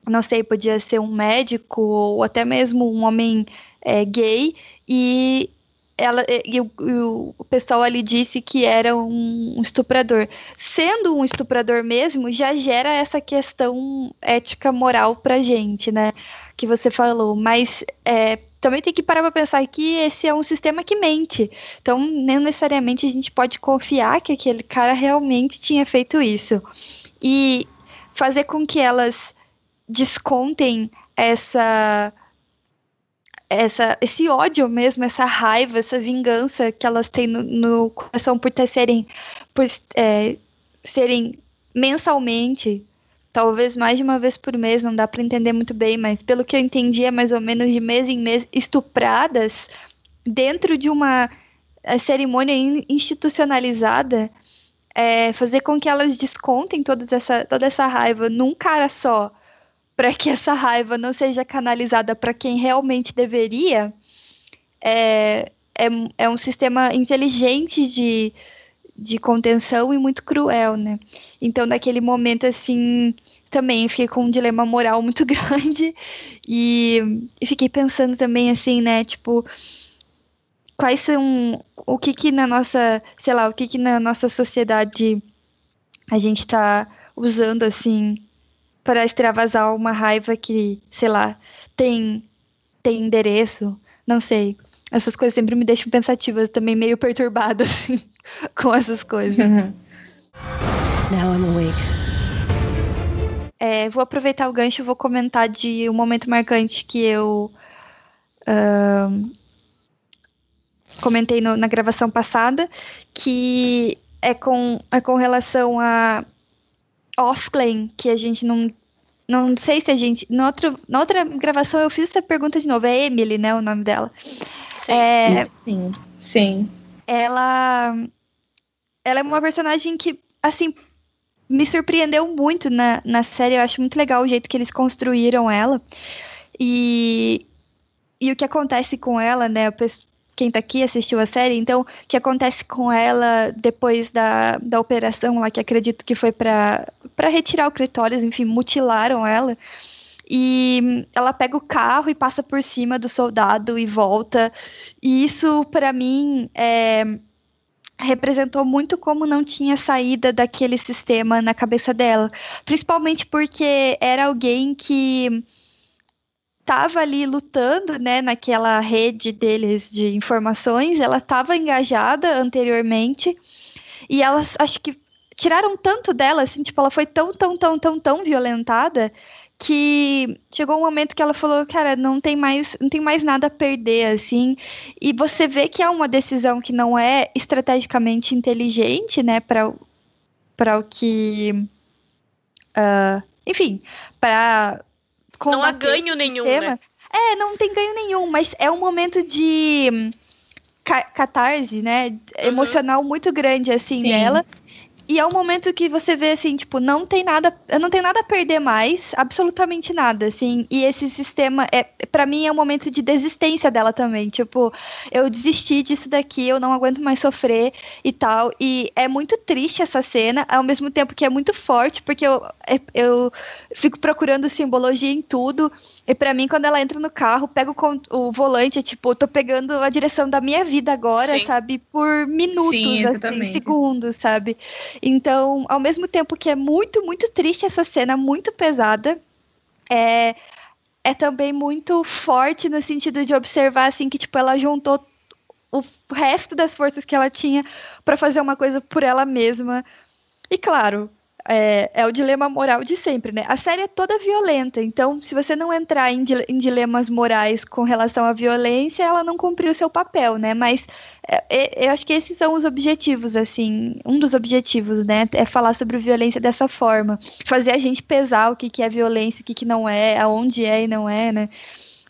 não sei, podia ser um médico ou até mesmo um homem é, gay e ela e o, e o, pessoal ali disse que era um estuprador. Sendo um estuprador mesmo, já gera essa questão ética moral pra gente, né? Que você falou. Mas é, também tem que parar para pensar que esse é um sistema que mente. Então, nem necessariamente a gente pode confiar que aquele cara realmente tinha feito isso. E fazer com que elas descontem essa essa, esse ódio mesmo, essa raiva, essa vingança que elas têm no, no coração por ter serem, por é, serem mensalmente, talvez mais de uma vez por mês, não dá para entender muito bem, mas pelo que eu entendi é mais ou menos de mês em mês estupradas dentro de uma é, cerimônia institucionalizada, é, fazer com que elas descontem toda essa, toda essa raiva num cara só para que essa raiva não seja canalizada para quem realmente deveria, é, é, é um sistema inteligente de, de contenção e muito cruel, né? Então, naquele momento, assim, também fiquei com um dilema moral muito grande e, e fiquei pensando também, assim, né, tipo, quais são, o que que na nossa, sei lá, o que que na nossa sociedade a gente está usando, assim, para extravasar uma raiva que, sei lá, tem, tem endereço, não sei. Essas coisas sempre me deixam pensativa, também meio perturbada, assim, com essas coisas. Uhum. Now I'm awake. É, vou aproveitar o gancho e vou comentar de um momento marcante que eu uh, comentei no, na gravação passada, que é com, é com relação a Offlane, que a gente não não sei se a gente. Na outra, na outra gravação eu fiz essa pergunta de novo. É Emily, né? O nome dela. Sim. É, sim. Sim. Ela. Ela é uma personagem que, assim, me surpreendeu muito na, na série. Eu acho muito legal o jeito que eles construíram ela. E, e o que acontece com ela, né? Quem tá aqui assistiu a série, então, o que acontece com ela depois da, da operação lá, que acredito que foi para retirar o clitóris, enfim, mutilaram ela. E ela pega o carro e passa por cima do soldado e volta. E isso, para mim, é, representou muito como não tinha saída daquele sistema na cabeça dela. Principalmente porque era alguém que estava ali lutando, né, naquela rede deles de informações, ela estava engajada anteriormente e elas acho que tiraram tanto dela, assim, tipo, ela foi tão, tão, tão, tão, tão violentada que chegou um momento que ela falou, cara, não tem mais, não tem mais nada a perder, assim. E você vê que é uma decisão que não é estrategicamente inteligente, né, para para o que, uh, enfim, para não há ganho nenhum, né? É, não tem ganho nenhum, mas é um momento de catarse, né, uhum. emocional muito grande assim Sim. dela. E é um momento que você vê assim, tipo, não tem nada, eu não tenho nada a perder mais, absolutamente nada, assim. E esse sistema é para mim é um momento de desistência dela também, tipo, eu desisti disso daqui, eu não aguento mais sofrer e tal. E é muito triste essa cena, ao mesmo tempo que é muito forte, porque eu é, eu fico procurando simbologia em tudo. E para mim quando ela entra no carro, pega o, o volante, é tipo, eu tô pegando a direção da minha vida agora, Sim. sabe? Por minutos, Sim, assim, segundos, sabe? Então, ao mesmo tempo que é muito, muito triste essa cena, muito pesada, é, é também muito forte no sentido de observar assim que tipo ela juntou o resto das forças que ela tinha para fazer uma coisa por ela mesma. E claro, é, é, o dilema moral de sempre, né? A série é toda violenta, então se você não entrar em, em dilemas morais com relação à violência, ela não cumpriu o seu papel, né? Mas é, eu acho que esses são os objetivos, assim, um dos objetivos, né? É falar sobre violência dessa forma, fazer a gente pesar o que, que é violência, o que, que não é, aonde é e não é, né?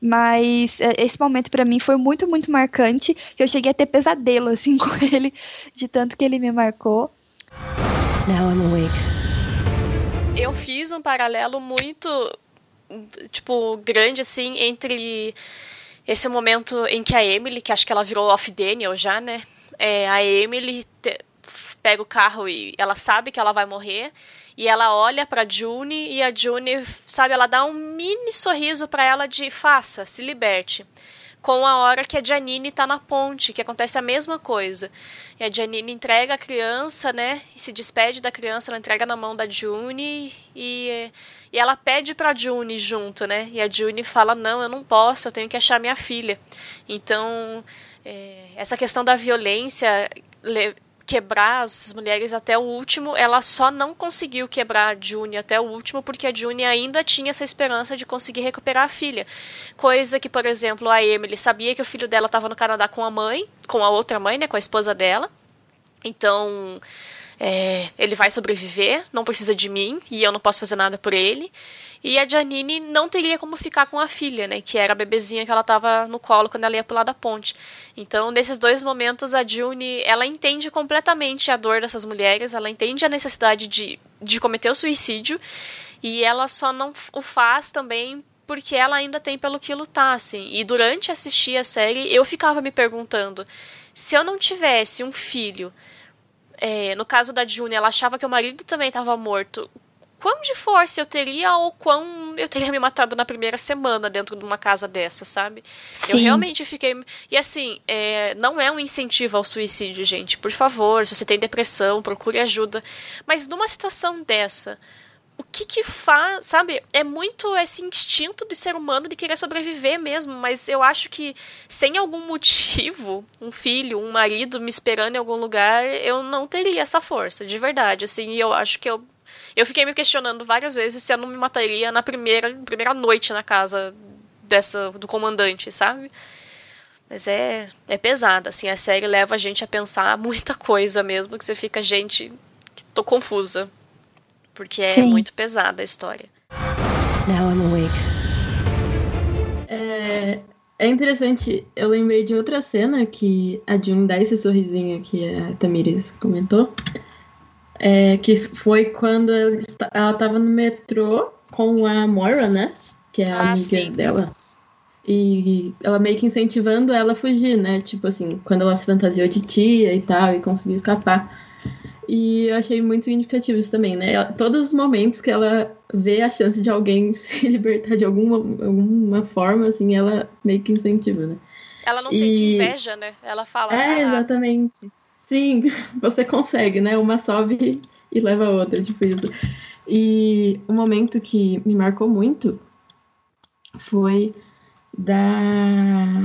Mas é, esse momento para mim foi muito, muito marcante, que eu cheguei a ter pesadelo, assim, com ele, de tanto que ele me marcou. Now I'm awake eu fiz um paralelo muito, tipo, grande, assim, entre esse momento em que a Emily, que acho que ela virou off Daniel já, né? É, a Emily te, pega o carro e ela sabe que ela vai morrer. E ela olha para June e a June, sabe, ela dá um mini sorriso para ela de faça, se liberte com a hora que a Janine está na ponte, que acontece a mesma coisa. E a Janine entrega a criança, né? E se despede da criança, ela entrega na mão da June e, e ela pede para June junto, né? E a June fala: Não, eu não posso, eu tenho que achar minha filha. Então, é, essa questão da violência quebrar as mulheres até o último, ela só não conseguiu quebrar a June até o último porque a June ainda tinha essa esperança de conseguir recuperar a filha. Coisa que, por exemplo, a Emily sabia que o filho dela estava no Canadá com a mãe, com a outra mãe, né, com a esposa dela. Então, é, ele vai sobreviver, não precisa de mim e eu não posso fazer nada por ele. E a Janine não teria como ficar com a filha, né? Que era a bebezinha que ela estava no colo quando ela ia pular da ponte. Então, nesses dois momentos, a June, ela entende completamente a dor dessas mulheres, ela entende a necessidade de, de cometer o suicídio, e ela só não o faz também porque ela ainda tem pelo que lutar, assim. E durante assistir a série, eu ficava me perguntando, se eu não tivesse um filho... É, no caso da June, ela achava que o marido também estava morto quão de força eu teria ou quão eu teria me matado na primeira semana dentro de uma casa dessa, sabe? Eu Sim. realmente fiquei. E assim, é, não é um incentivo ao suicídio, gente. Por favor, se você tem depressão, procure ajuda. Mas numa situação dessa, o que que faz, sabe? É muito esse instinto de ser humano de querer sobreviver mesmo, mas eu acho que sem algum motivo, um filho, um marido me esperando em algum lugar, eu não teria essa força, de verdade, assim, e eu acho que eu eu fiquei me questionando várias vezes se eu não me mataria na primeira, primeira noite na casa dessa do comandante, sabe? Mas é, é pesada, assim, a série leva a gente a pensar muita coisa mesmo, que você fica, gente, tô confusa. Porque é Sim. muito pesada a história. Now I'm awake. É, é interessante, eu lembrei de outra cena que a June dá esse sorrisinho que a Tamires comentou é, que foi quando ela estava no metrô com a Moira, né? Que é a ah, amiga sim. dela. E ela meio que incentivando ela a fugir, né? Tipo assim, quando ela se fantasiou de tia e tal, e conseguiu escapar. E eu achei muito significativo isso também, né? Todos os momentos que ela vê a chance de alguém se libertar de alguma, alguma forma, assim, ela meio que incentiva, né? Ela não e... sente inveja, né? Ela fala. É, ah, exatamente. Sim, você consegue, né? Uma sobe e leva a outra, tipo isso. E um momento que me marcou muito foi da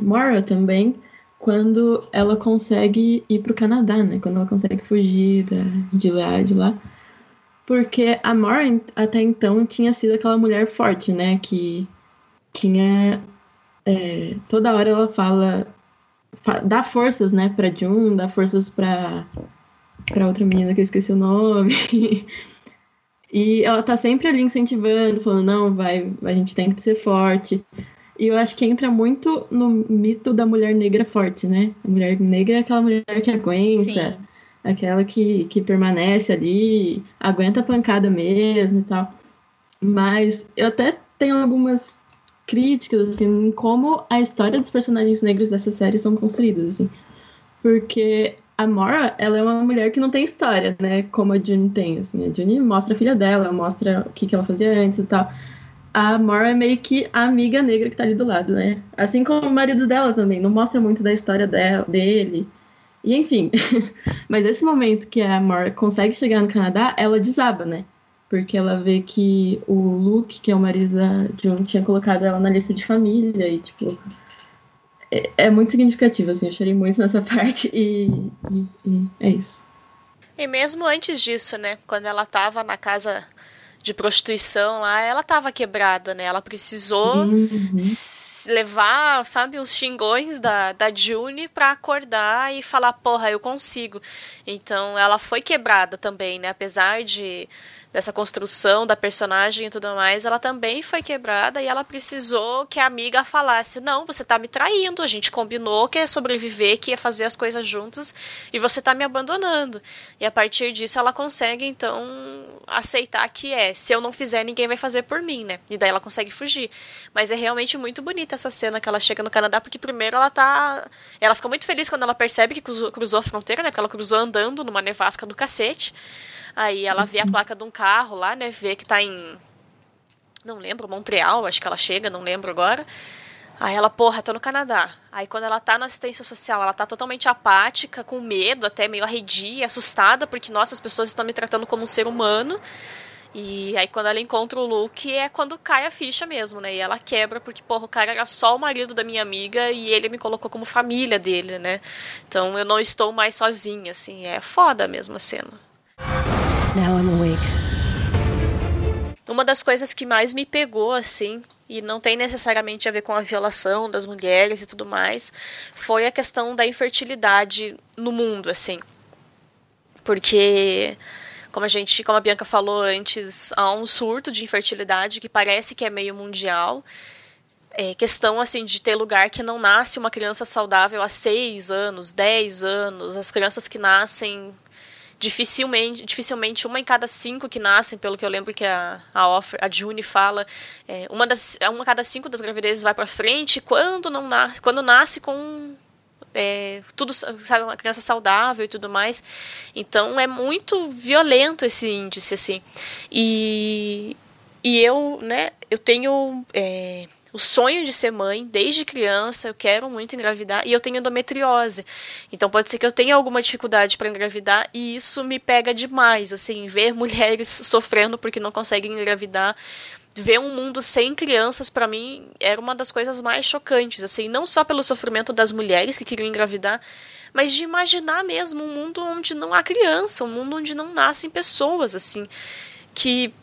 Mora também, quando ela consegue ir para o Canadá, né? Quando ela consegue fugir da, de lá, de lá. porque a Morin até então tinha sido aquela mulher forte, né? Que tinha. É, toda hora ela fala. Dá forças, né, pra Jun, dá forças pra, pra outra menina que eu esqueci o nome. e ela tá sempre ali incentivando, falando: não, vai, a gente tem que ser forte. E eu acho que entra muito no mito da mulher negra forte, né? A mulher negra é aquela mulher que aguenta. Sim aquela que, que permanece ali, aguenta a pancada mesmo e tal. Mas eu até tenho algumas críticas, assim, em como a história dos personagens negros dessa série são construídas, assim. Porque a Mora, ela é uma mulher que não tem história, né? Como a June tem, assim. A June mostra a filha dela, mostra o que, que ela fazia antes e tal. A Mora é meio que a amiga negra que tá ali do lado, né? Assim como o marido dela também, não mostra muito da história dela, dele. E enfim, mas esse momento que a Mora consegue chegar no Canadá, ela desaba, né? Porque ela vê que o Luke, que é o marido da June, tinha colocado ela na lista de família e, tipo, é, é muito significativo, assim, eu chorei muito nessa parte e, e, e é isso. E mesmo antes disso, né? Quando ela tava na casa de prostituição lá, ela tava quebrada, né? Ela precisou uhum. levar, sabe, os xingões da, da June pra acordar e falar, porra, eu consigo. Então ela foi quebrada também, né? Apesar de dessa construção da personagem e tudo mais, ela também foi quebrada e ela precisou que a amiga falasse: Não, você tá me traindo, a gente combinou que ia sobreviver, que ia fazer as coisas juntos e você tá me abandonando. E a partir disso ela consegue então aceitar que é: se eu não fizer, ninguém vai fazer por mim, né? E daí ela consegue fugir. Mas é realmente muito bonita essa cena que ela chega no Canadá, porque primeiro ela tá. Ela fica muito feliz quando ela percebe que cruzou, cruzou a fronteira, né? Porque ela cruzou andando numa nevasca do cacete. Aí ela vê a placa de um carro lá, né? Vê que tá em. Não lembro, Montreal, acho que ela chega, não lembro agora. Aí ela, porra, tô no Canadá. Aí quando ela tá na assistência social, ela tá totalmente apática, com medo, até meio arredia, assustada, porque, nossa, as pessoas estão me tratando como um ser humano. E aí quando ela encontra o Luke é quando cai a ficha mesmo, né? E ela quebra porque, porra, o cara era só o marido da minha amiga e ele me colocou como família dele, né? Então eu não estou mais sozinha, assim. É foda mesmo a cena. Now I'm awake. Uma das coisas que mais me pegou, assim, e não tem necessariamente a ver com a violação das mulheres e tudo mais, foi a questão da infertilidade no mundo, assim. Porque, como a gente, como a Bianca falou antes, há um surto de infertilidade que parece que é meio mundial. É questão assim de ter lugar que não nasce uma criança saudável há seis anos, dez anos, as crianças que nascem dificilmente, dificilmente uma em cada cinco que nascem, pelo que eu lembro que a, a, offer, a June fala, é, uma, das, uma a cada cinco das gravidezes vai para frente quando não nasce, quando nasce com é, tudo, sabe, uma criança saudável e tudo mais. Então é muito violento esse índice, assim. E, e eu, né, eu tenho é, o sonho de ser mãe desde criança, eu quero muito engravidar e eu tenho endometriose. Então pode ser que eu tenha alguma dificuldade para engravidar e isso me pega demais, assim, ver mulheres sofrendo porque não conseguem engravidar ver um mundo sem crianças para mim era uma das coisas mais chocantes, assim, não só pelo sofrimento das mulheres que queriam engravidar, mas de imaginar mesmo um mundo onde não há criança, um mundo onde não nascem pessoas, assim, que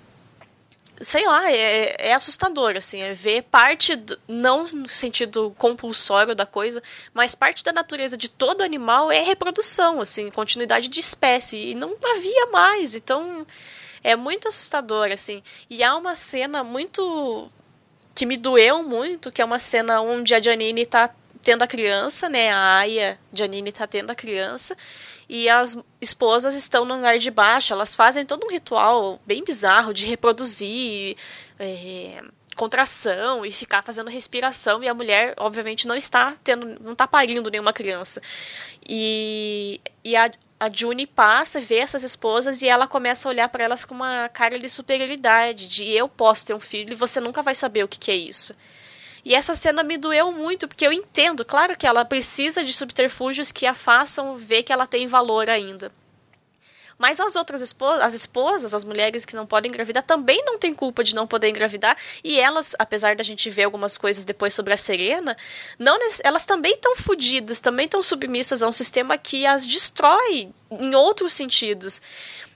sei lá, é, é assustador, assim, é ver parte, do, não no sentido compulsório da coisa, mas parte da natureza de todo animal é reprodução, assim, continuidade de espécie, e não havia mais, então é muito assustador, assim, e há uma cena muito, que me doeu muito, que é uma cena onde a Janine tá tendo a criança, né, a Aya Janine tá tendo a criança, e as esposas estão no andar de baixo, elas fazem todo um ritual bem bizarro de reproduzir é, contração e ficar fazendo respiração, e a mulher, obviamente, não está tendo, não está parindo nenhuma criança. E, e a, a June passa, vê essas esposas e ela começa a olhar para elas com uma cara de superioridade, de eu posso ter um filho e você nunca vai saber o que, que é isso. E essa cena me doeu muito, porque eu entendo, claro que ela precisa de subterfúgios que a façam ver que ela tem valor ainda. Mas as outras esposas, as esposas, as mulheres que não podem engravidar, também não têm culpa de não poder engravidar. E elas, apesar da gente ver algumas coisas depois sobre a Serena, não, elas também estão fodidas, também estão submissas a um sistema que as destrói em outros sentidos.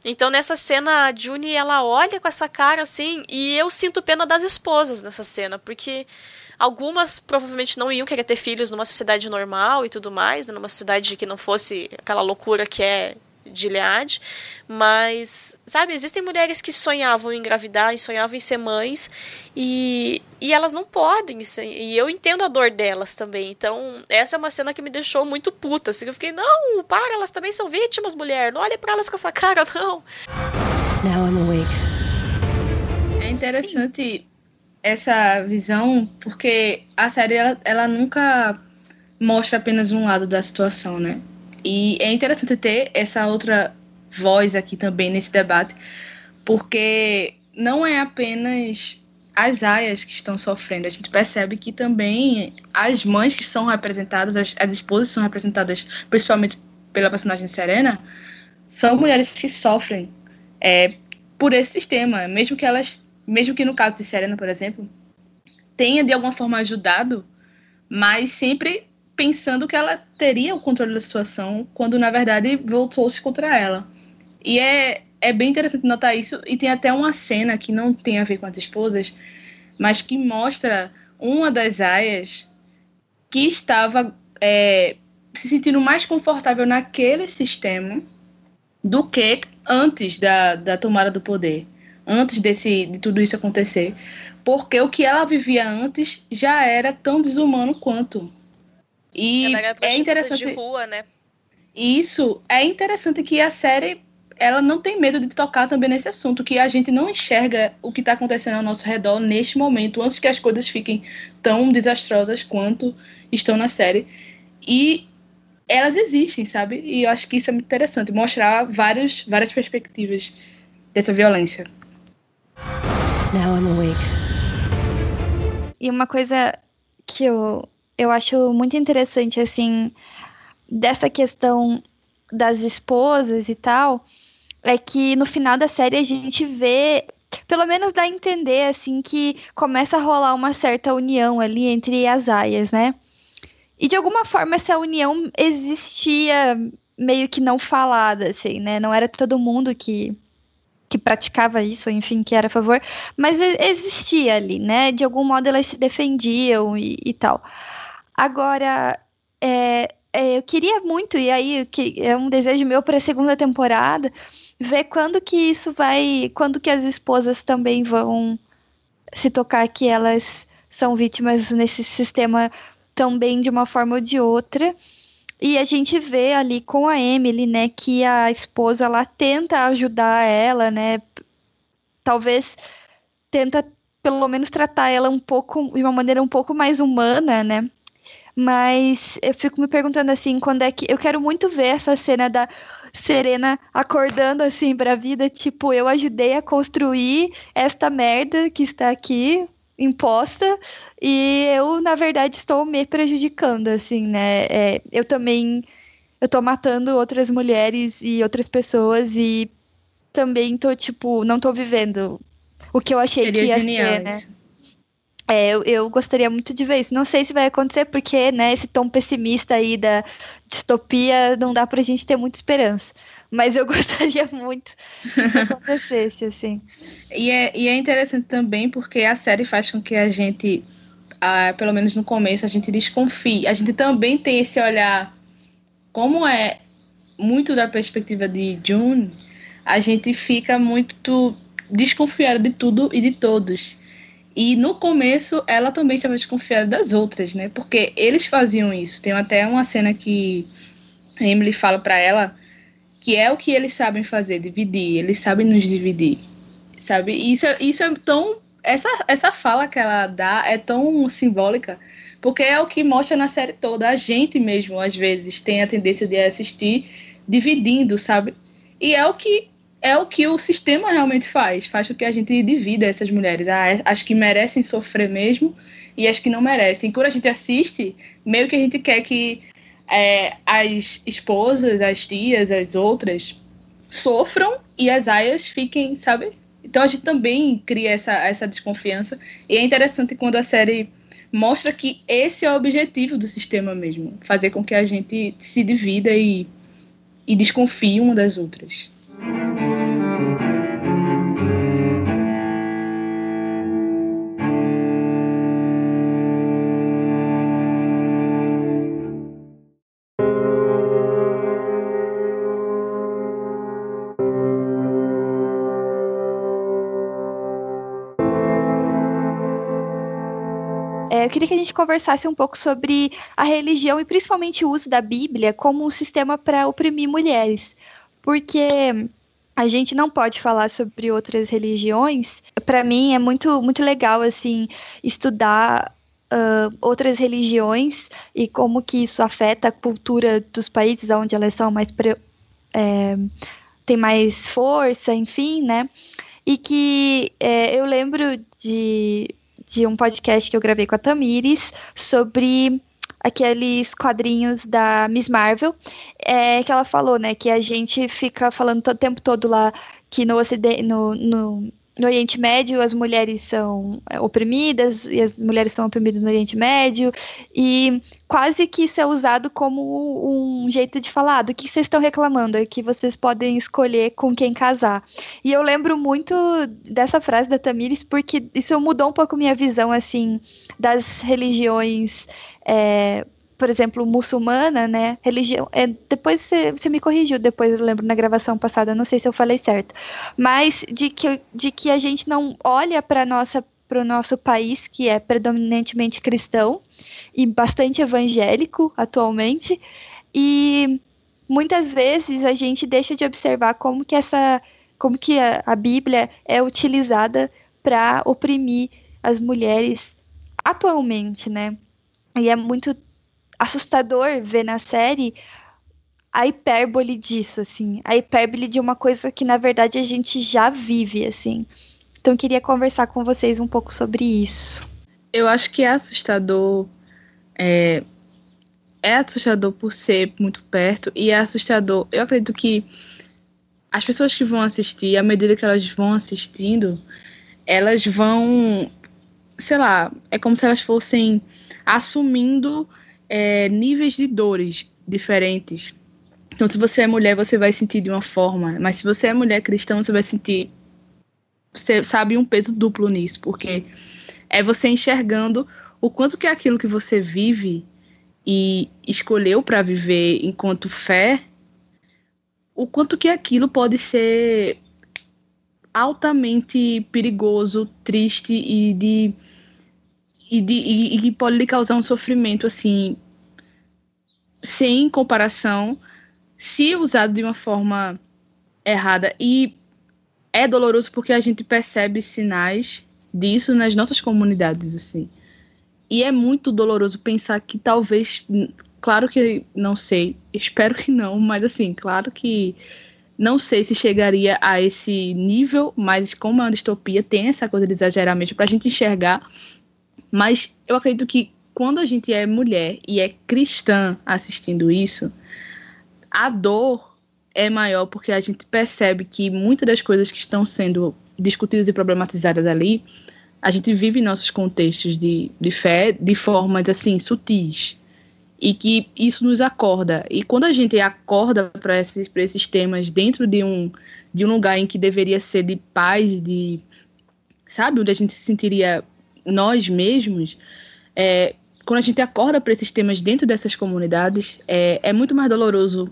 Então nessa cena a June ela olha com essa cara assim e eu sinto pena das esposas nessa cena, porque algumas provavelmente não iam querer ter filhos numa sociedade normal e tudo mais, né, numa sociedade que não fosse aquela loucura que é de Gilead, mas, sabe, existem mulheres que sonhavam em engravidar e sonhavam em ser mães e, e elas não podem, e eu entendo a dor delas também, então essa é uma cena que me deixou muito puta, assim, eu fiquei, não, para, elas também são vítimas, mulher, não olhe para elas com essa cara, não. Now I'm awake. É interessante essa visão, porque a série, ela, ela nunca mostra apenas um lado da situação, né? E é interessante ter essa outra voz aqui também nesse debate, porque não é apenas as aias que estão sofrendo, a gente percebe que também as mães que são representadas, as, as esposas são representadas principalmente pela personagem Serena, são mulheres que sofrem é, por esse sistema, mesmo que elas, mesmo que no caso de Serena, por exemplo, tenha de alguma forma ajudado, mas sempre pensando que ela teria o controle da situação, quando na verdade voltou-se contra ela. E é, é bem interessante notar isso, e tem até uma cena que não tem a ver com as esposas, mas que mostra uma das aias que estava é, se sentindo mais confortável naquele sistema do que antes da, da tomada do poder, antes desse, de tudo isso acontecer. Porque o que ela vivia antes já era tão desumano quanto. E é interessante. De rua, né? Isso é interessante que a série ela não tem medo de tocar também nesse assunto, que a gente não enxerga o que está acontecendo ao nosso redor neste momento, antes que as coisas fiquem tão desastrosas quanto estão na série. E elas existem, sabe? E eu acho que isso é muito interessante, mostrar vários, várias perspectivas dessa violência. Now I'm awake. E uma coisa que eu eu acho muito interessante, assim, dessa questão das esposas e tal, é que no final da série a gente vê, pelo menos dá a entender, assim, que começa a rolar uma certa união ali entre as aias, né? E de alguma forma essa união existia meio que não falada, assim, né? Não era todo mundo que, que praticava isso, enfim, que era a favor, mas existia ali, né? De algum modo elas se defendiam e, e tal. Agora, é, é, eu queria muito, e aí que é um desejo meu para a segunda temporada, ver quando que isso vai. Quando que as esposas também vão se tocar que elas são vítimas nesse sistema também de uma forma ou de outra. E a gente vê ali com a Emily, né, que a esposa ela tenta ajudar ela, né? Talvez tenta pelo menos tratar ela um pouco de uma maneira um pouco mais humana, né? Mas eu fico me perguntando assim, quando é que. Eu quero muito ver essa cena da Serena acordando assim pra vida, tipo, eu ajudei a construir esta merda que está aqui imposta e eu, na verdade, estou me prejudicando, assim, né? É, eu também. Eu tô matando outras mulheres e outras pessoas e também tô, tipo, não tô vivendo o que eu achei Seria que ia genial ser, né? isso. É, eu, eu gostaria muito de ver isso. Não sei se vai acontecer, porque, né, esse tom pessimista aí da distopia não dá pra gente ter muita esperança. Mas eu gostaria muito que acontecesse, assim. E é, e é interessante também porque a série faz com que a gente, ah, pelo menos no começo, a gente desconfie. A gente também tem esse olhar, como é muito da perspectiva de June, a gente fica muito desconfiado de tudo e de todos. E no começo ela também estava desconfiada das outras, né? Porque eles faziam isso. Tem até uma cena que Emily fala para ela que é o que eles sabem fazer, dividir. Eles sabem nos dividir, sabe? E isso, é- isso é tão essa essa fala que ela dá é tão simbólica porque é o que mostra na série toda. A gente mesmo às vezes tem a tendência de assistir dividindo, sabe? E é o que é o que o sistema realmente faz, faz com que a gente divida essas mulheres, ah, as que merecem sofrer mesmo e as que não merecem. Quando a gente assiste, meio que a gente quer que é, as esposas, as tias, as outras sofram e as aias fiquem, sabe? Então a gente também cria essa, essa desconfiança. E é interessante quando a série mostra que esse é o objetivo do sistema mesmo, fazer com que a gente se divida e, e desconfie uma das outras. Queria que a gente conversasse um pouco sobre a religião e principalmente o uso da Bíblia como um sistema para oprimir mulheres. Porque a gente não pode falar sobre outras religiões. Para mim é muito, muito legal assim estudar uh, outras religiões e como que isso afeta a cultura dos países onde elas são mais é, tem mais força, enfim, né? E que é, eu lembro de de um podcast que eu gravei com a Tamires sobre aqueles quadrinhos da Miss Marvel, é, que ela falou, né, que a gente fica falando o tempo todo lá que no, ocidente, no, no no Oriente Médio as mulheres são é, oprimidas e as mulheres são oprimidas no Oriente Médio e quase que isso é usado como um jeito de falar ah, do que vocês estão reclamando? É que vocês podem escolher com quem casar. E eu lembro muito dessa frase da Tamires porque isso mudou um pouco minha visão assim das religiões é, por exemplo, muçulmana, né? Religião. É, depois você, você me corrigiu, depois eu lembro na gravação passada, não sei se eu falei certo. Mas de que, de que a gente não olha para nossa para o nosso país, que é predominantemente cristão e bastante evangélico atualmente, e muitas vezes a gente deixa de observar como que essa, como que a, a Bíblia é utilizada para oprimir as mulheres atualmente, né? E é muito assustador ver na série a hipérbole disso, assim. A hipérbole de uma coisa que, na verdade, a gente já vive, assim. Então, queria conversar com vocês um pouco sobre isso. Eu acho que é assustador. É, é assustador por ser muito perto e é assustador. Eu acredito que as pessoas que vão assistir, à medida que elas vão assistindo, elas vão, sei lá, é como se elas fossem assumindo é, níveis de dores diferentes. Então, se você é mulher, você vai sentir de uma forma, mas se você é mulher cristã, você vai sentir. Você sabe um peso duplo nisso, porque é você enxergando o quanto que é aquilo que você vive e escolheu para viver enquanto fé, o quanto que aquilo pode ser altamente perigoso, triste e de e, de, e, e pode lhe causar um sofrimento assim sem comparação se usado de uma forma errada. E é doloroso porque a gente percebe sinais disso nas nossas comunidades assim. E é muito doloroso pensar que talvez claro que não sei espero que não mas assim claro que não sei se chegaria a esse nível mas como é uma distopia tem essa coisa de exagerar mesmo para a gente enxergar mas eu acredito que quando a gente é mulher e é cristã assistindo isso, a dor é maior porque a gente percebe que muitas das coisas que estão sendo discutidas e problematizadas ali, a gente vive em nossos contextos de, de fé de formas assim sutis e que isso nos acorda. E quando a gente acorda para esses, esses temas dentro de um, de um lugar em que deveria ser de paz de. Sabe? Onde a gente se sentiria nós mesmos, é, quando a gente acorda para esses temas dentro dessas comunidades, é, é muito mais doloroso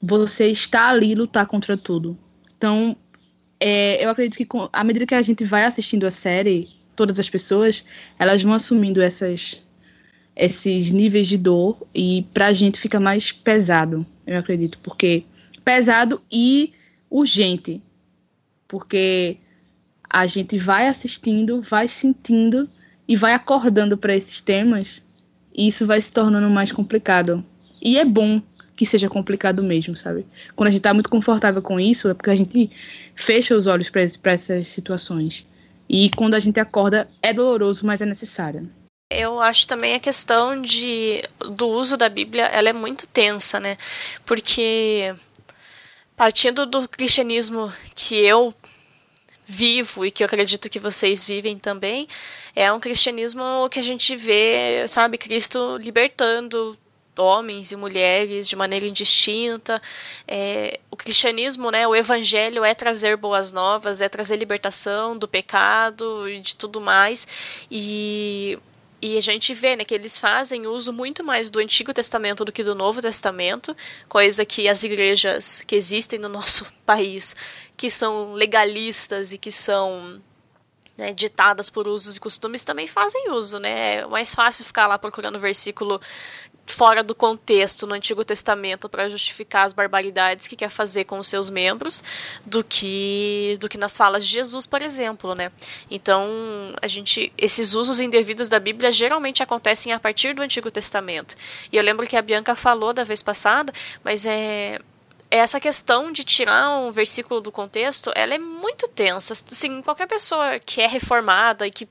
você estar ali e lutar contra tudo. Então, é, eu acredito que com, à medida que a gente vai assistindo a série, todas as pessoas, elas vão assumindo essas, esses níveis de dor e para a gente fica mais pesado, eu acredito, porque pesado e urgente, porque a gente vai assistindo, vai sentindo e vai acordando para esses temas, e isso vai se tornando mais complicado. E é bom que seja complicado mesmo, sabe? Quando a gente está muito confortável com isso, é porque a gente fecha os olhos para essas situações. E quando a gente acorda, é doloroso, mas é necessário. Eu acho também a questão de, do uso da Bíblia, ela é muito tensa, né? Porque partindo do cristianismo que eu vivo e que eu acredito que vocês vivem também, é um cristianismo que a gente vê, sabe, Cristo libertando homens e mulheres de maneira indistinta. É, o cristianismo, né, o evangelho é trazer boas novas, é trazer libertação do pecado e de tudo mais. E e a gente vê né, que eles fazem uso muito mais do Antigo Testamento do que do Novo Testamento, coisa que as igrejas que existem no nosso país, que são legalistas e que são né, ditadas por usos e costumes, também fazem uso. Né? É mais fácil ficar lá procurando versículo fora do contexto no Antigo Testamento para justificar as barbaridades que quer fazer com os seus membros do que do que nas falas de Jesus, por exemplo, né? Então, a gente esses usos indevidos da Bíblia geralmente acontecem a partir do Antigo Testamento. E eu lembro que a Bianca falou da vez passada, mas é essa questão de tirar um versículo do contexto, ela é muito tensa. Assim, qualquer pessoa que é reformada e que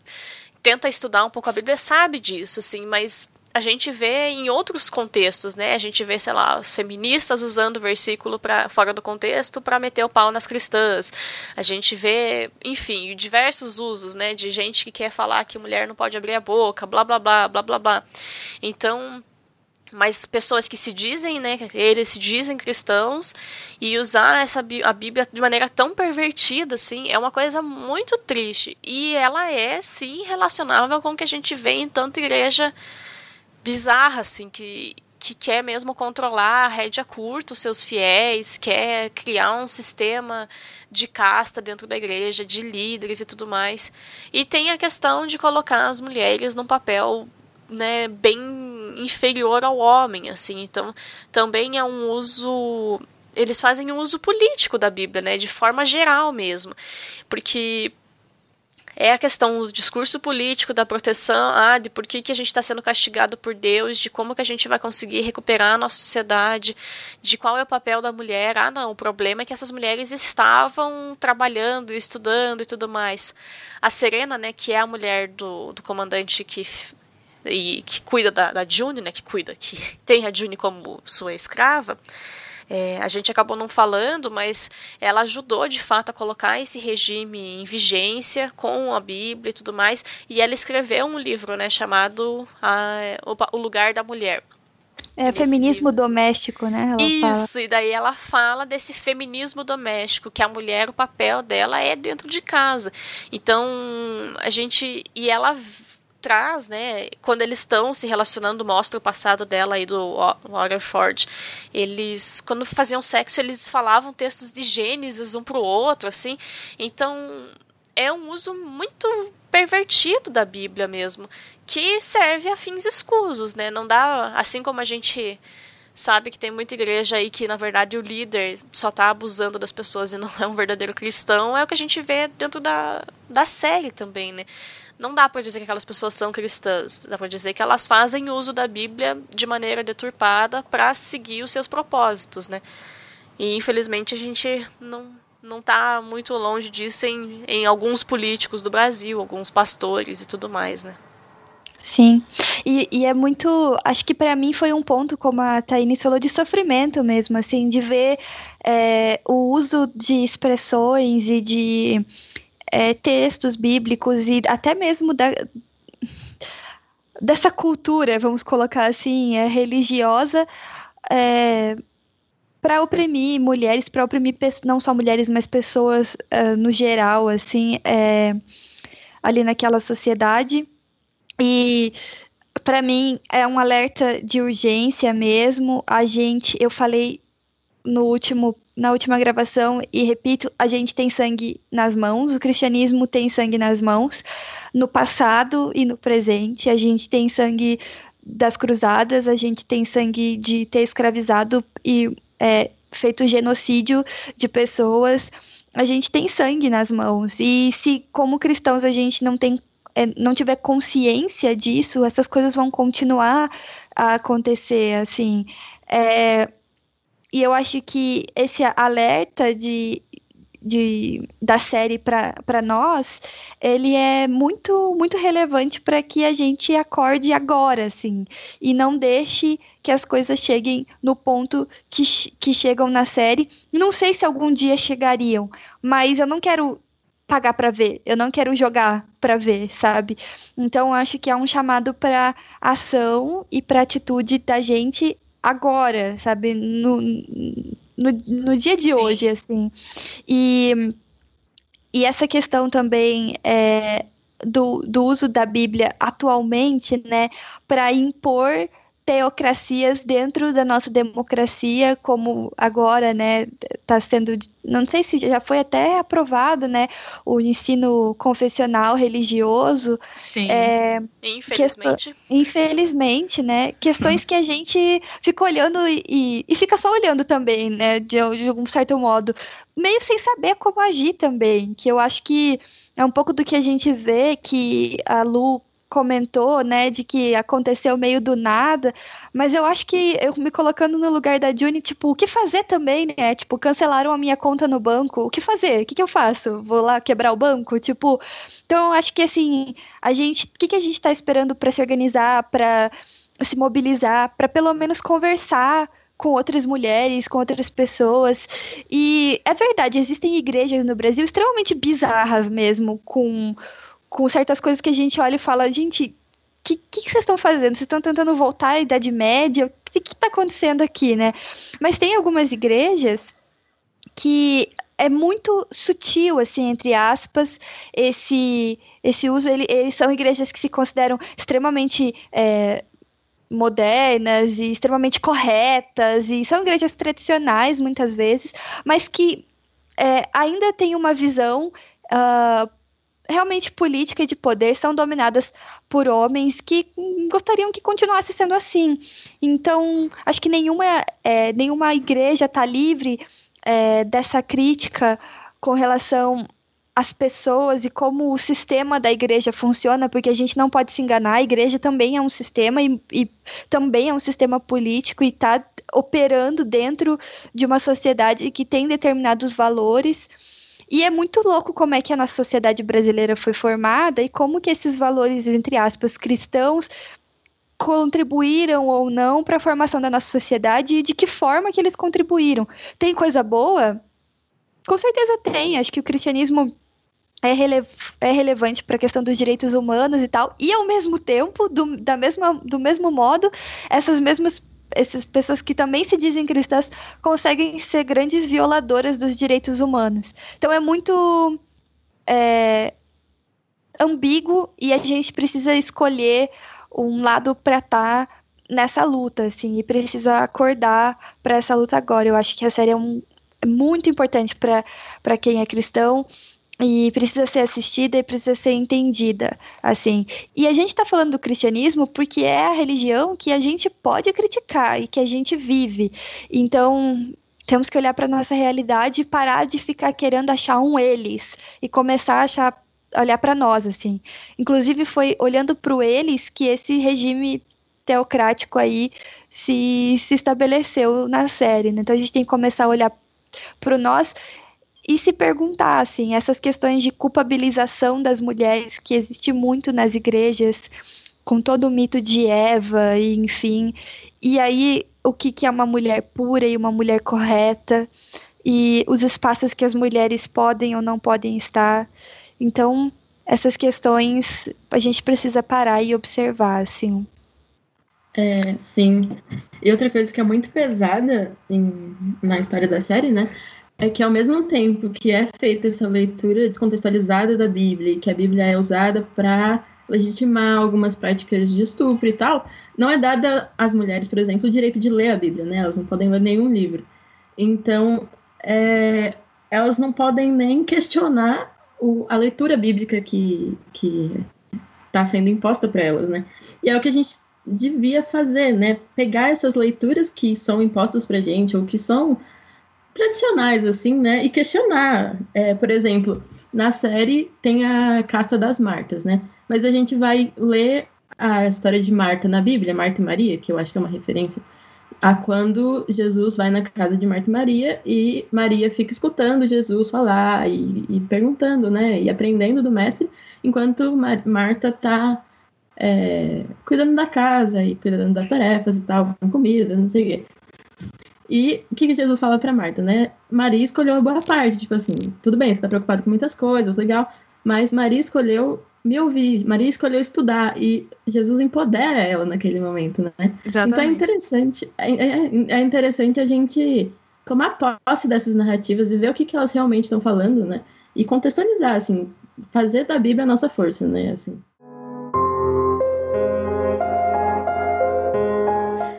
tenta estudar um pouco a Bíblia sabe disso, assim, mas a gente vê em outros contextos, né? A gente vê, sei lá, os feministas usando o versículo para fora do contexto para meter o pau nas cristãs. A gente vê, enfim, diversos usos, né, de gente que quer falar que mulher não pode abrir a boca, blá blá blá, blá blá blá. Então, mas pessoas que se dizem, né, eles se dizem cristãos e usar essa a Bíblia de maneira tão pervertida assim, é uma coisa muito triste. E ela é sim relacionável com o que a gente vê em tanta igreja bizarra, assim, que, que quer mesmo controlar a rédea curta os seus fiéis, quer criar um sistema de casta dentro da igreja, de líderes e tudo mais. E tem a questão de colocar as mulheres num papel né, bem inferior ao homem, assim. Então, também é um uso eles fazem um uso político da Bíblia, né, de forma geral mesmo. Porque é a questão do discurso político, da proteção, ah, de por que, que a gente está sendo castigado por Deus, de como que a gente vai conseguir recuperar a nossa sociedade, de qual é o papel da mulher. Ah, não, o problema é que essas mulheres estavam trabalhando, estudando e tudo mais. A Serena, né, que é a mulher do, do comandante que e que cuida da, da June, né, que cuida, que tem a June como sua escrava, é, a gente acabou não falando, mas ela ajudou de fato a colocar esse regime em vigência com a Bíblia e tudo mais. E ela escreveu um livro, né, chamado a, o, Lugar da Mulher. É feminismo livro. doméstico, né? Ela Isso, fala. e daí ela fala desse feminismo doméstico, que a mulher, o papel dela é dentro de casa. Então, a gente. E ela traz, né, quando eles estão se relacionando, mostra o passado dela e do Waterford. Eles, quando faziam sexo, eles falavam textos de Gênesis um pro outro, assim. Então, é um uso muito pervertido da Bíblia mesmo, que serve a fins escusos, né? Não dá, assim como a gente sabe que tem muita igreja aí que, na verdade, o líder só está abusando das pessoas e não é um verdadeiro cristão, é o que a gente vê dentro da, da série também, né? Não dá para dizer que aquelas pessoas são cristãs. Dá para dizer que elas fazem uso da Bíblia de maneira deturpada para seguir os seus propósitos, né? E infelizmente a gente não não está muito longe disso em, em alguns políticos do Brasil, alguns pastores e tudo mais, né? Sim, e, e é muito. Acho que para mim foi um ponto, como a Taine falou, de sofrimento mesmo, assim, de ver é, o uso de expressões e de é, textos bíblicos e até mesmo da, dessa cultura, vamos colocar assim, é, religiosa, é, para oprimir mulheres, para oprimir não só mulheres, mas pessoas uh, no geral, assim, é, ali naquela sociedade. E para mim é um alerta de urgência mesmo. A gente, eu falei no último na última gravação e repito, a gente tem sangue nas mãos, o cristianismo tem sangue nas mãos, no passado e no presente, a gente tem sangue das cruzadas, a gente tem sangue de ter escravizado e é, feito genocídio de pessoas, a gente tem sangue nas mãos e se como cristãos a gente não tem é, não tiver consciência disso, essas coisas vão continuar a acontecer, assim. É, e eu acho que esse alerta de, de, da série para nós, ele é muito muito relevante para que a gente acorde agora, assim, e não deixe que as coisas cheguem no ponto que, que chegam na série. Não sei se algum dia chegariam, mas eu não quero pagar para ver, eu não quero jogar para ver, sabe? Então acho que é um chamado para ação e para atitude da gente agora, sabe? No, no, no dia de hoje, assim. E, e essa questão também é, do, do uso da Bíblia atualmente, né, para impor teocracias dentro da nossa democracia, como agora, né, está sendo, não sei se já foi até aprovado, né, o ensino confessional religioso. Sim. É, infelizmente. infelizmente, né, questões que a gente fica olhando e, e fica só olhando também, né, de, de algum certo modo, meio sem saber como agir também, que eu acho que é um pouco do que a gente vê que a Lu comentou, né, de que aconteceu meio do nada, mas eu acho que eu me colocando no lugar da Juni, tipo, o que fazer também, né? Tipo, cancelaram a minha conta no banco, o que fazer? O que, que eu faço? Vou lá quebrar o banco? Tipo, então eu acho que assim, a gente, o que, que a gente está esperando para se organizar, para se mobilizar, para pelo menos conversar com outras mulheres, com outras pessoas. E é verdade, existem igrejas no Brasil extremamente bizarras mesmo, com com certas coisas que a gente olha e fala, gente, o que, que, que, vocês estão fazendo? Vocês estão tentando voltar à Idade Média? O que está acontecendo aqui, né? Mas tem algumas igrejas que é muito sutil, assim, entre aspas, esse, esse uso. Ele, eles são igrejas que se consideram extremamente é, modernas e extremamente corretas, e são igrejas tradicionais, muitas vezes, mas que é, ainda tem uma visão uh, realmente política e de poder são dominadas por homens que gostariam que continuasse sendo assim. Então, acho que nenhuma, é, nenhuma igreja está livre é, dessa crítica com relação às pessoas e como o sistema da igreja funciona, porque a gente não pode se enganar, a igreja também é um sistema e, e também é um sistema político e está operando dentro de uma sociedade que tem determinados valores e é muito louco como é que a nossa sociedade brasileira foi formada e como que esses valores, entre aspas, cristãos contribuíram ou não para a formação da nossa sociedade e de que forma que eles contribuíram. Tem coisa boa? Com certeza tem. Acho que o cristianismo é, rele é relevante para a questão dos direitos humanos e tal. E ao mesmo tempo, do, da mesma, do mesmo modo, essas mesmas essas pessoas que também se dizem cristãs conseguem ser grandes violadoras dos direitos humanos. Então é muito é, ambíguo e a gente precisa escolher um lado para estar tá nessa luta, assim, e precisa acordar para essa luta agora. Eu acho que a série é, um, é muito importante para quem é cristão e precisa ser assistida e precisa ser entendida, assim. E a gente está falando do cristianismo porque é a religião que a gente pode criticar e que a gente vive. Então, temos que olhar para nossa realidade e parar de ficar querendo achar um eles e começar a achar olhar para nós assim. Inclusive foi olhando para o eles que esse regime teocrático aí se, se estabeleceu na série. Né? Então a gente tem que começar a olhar para nós e se perguntar, assim, essas questões de culpabilização das mulheres que existe muito nas igrejas, com todo o mito de Eva, e enfim. E aí, o que, que é uma mulher pura e uma mulher correta, e os espaços que as mulheres podem ou não podem estar. Então, essas questões a gente precisa parar e observar, assim. É, sim. E outra coisa que é muito pesada em, na história da série, né? É que ao mesmo tempo que é feita essa leitura descontextualizada da Bíblia que a Bíblia é usada para legitimar algumas práticas de estupro e tal, não é dada às mulheres, por exemplo, o direito de ler a Bíblia, né? Elas não podem ler nenhum livro. Então, é, elas não podem nem questionar o, a leitura bíblica que que está sendo imposta para elas, né? E é o que a gente devia fazer, né? Pegar essas leituras que são impostas para gente ou que são tradicionais, assim, né? E questionar. É, por exemplo, na série tem a casta das Martas, né? Mas a gente vai ler a história de Marta na Bíblia, Marta e Maria, que eu acho que é uma referência a quando Jesus vai na casa de Marta e Maria e Maria fica escutando Jesus falar e, e perguntando, né? E aprendendo do mestre, enquanto Mar Marta tá é, cuidando da casa e cuidando das tarefas e tal, com comida, não sei o quê. E o que, que Jesus fala para Marta, né? Maria escolheu a boa parte, tipo assim, tudo bem, você tá preocupado com muitas coisas, legal, mas Maria escolheu me ouvir, Maria escolheu estudar e Jesus empodera ela naquele momento, né? Exatamente. Então é interessante, é, é, é interessante a gente tomar posse dessas narrativas e ver o que, que elas realmente estão falando, né? E contextualizar, assim, fazer da Bíblia a nossa força, né? Assim.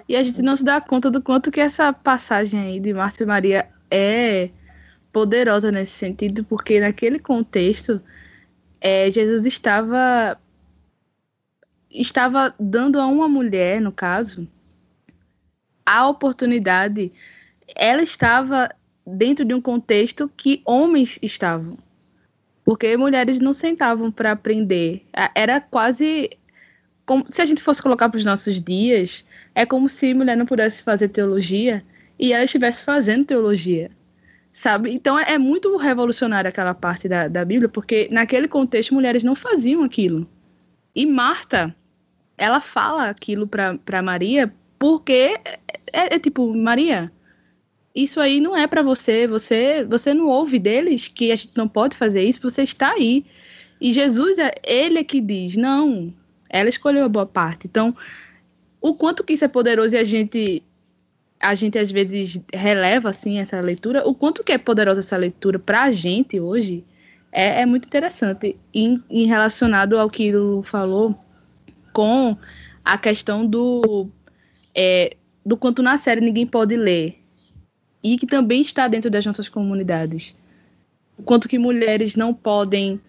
E a gente não se dá conta do quanto que essa passagem aí de Marta e Maria é poderosa nesse sentido, porque naquele contexto é, Jesus estava estava dando a uma mulher, no caso, a oportunidade. Ela estava dentro de um contexto que homens estavam, porque mulheres não sentavam para aprender. Era quase como se a gente fosse colocar para os nossos dias é como se mulher não pudesse fazer teologia e ela estivesse fazendo teologia. Sabe? Então é, é muito revolucionária aquela parte da, da Bíblia, porque naquele contexto mulheres não faziam aquilo. E Marta, ela fala aquilo para Maria porque é, é, é, tipo, Maria, isso aí não é para você, você você não ouve deles que a gente não pode fazer isso, você está aí. E Jesus, é ele é que diz, não, ela escolheu a boa parte. Então, o quanto que isso é poderoso e a gente a gente às vezes releva assim essa leitura, o quanto que é poderosa essa leitura para a gente hoje é, é muito interessante. Em, em, relacionado ao que o falou com a questão do é, do quanto na série ninguém pode ler e que também está dentro das nossas comunidades, o quanto que mulheres não podem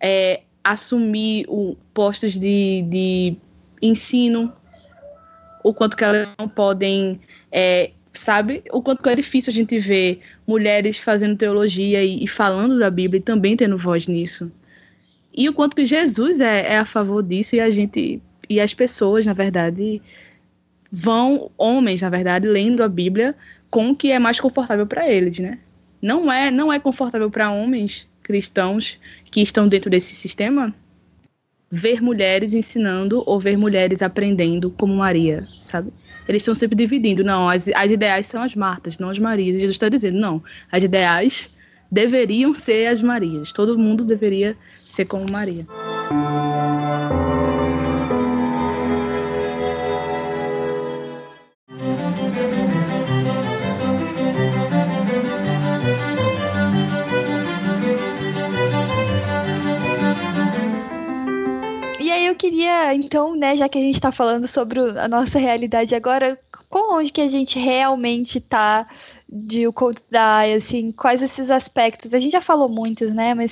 é, assumir o, postos de, de ensino o quanto que elas não podem, é, sabe? O quanto que é difícil a gente ver mulheres fazendo teologia e, e, falando da Bíblia e também tendo voz nisso. E o quanto que Jesus é, é a favor disso e a gente e as pessoas, na verdade, vão homens, na verdade, lendo a Bíblia com o que é mais confortável para eles, né? Não é, não é confortável para homens cristãos que estão dentro desse sistema ver mulheres ensinando ou ver mulheres aprendendo como Maria, sabe? Eles estão sempre dividindo. Não, as, as ideais são as Martas, não as Marias. Jesus está dizendo, não, as ideais deveriam ser as Marias. Todo mundo deveria ser como Maria. Queria, então, né, já que a gente está falando sobre a nossa realidade agora, com onde que a gente realmente está de o Cold Die, assim, quais esses aspectos? A gente já falou muitos, né, mas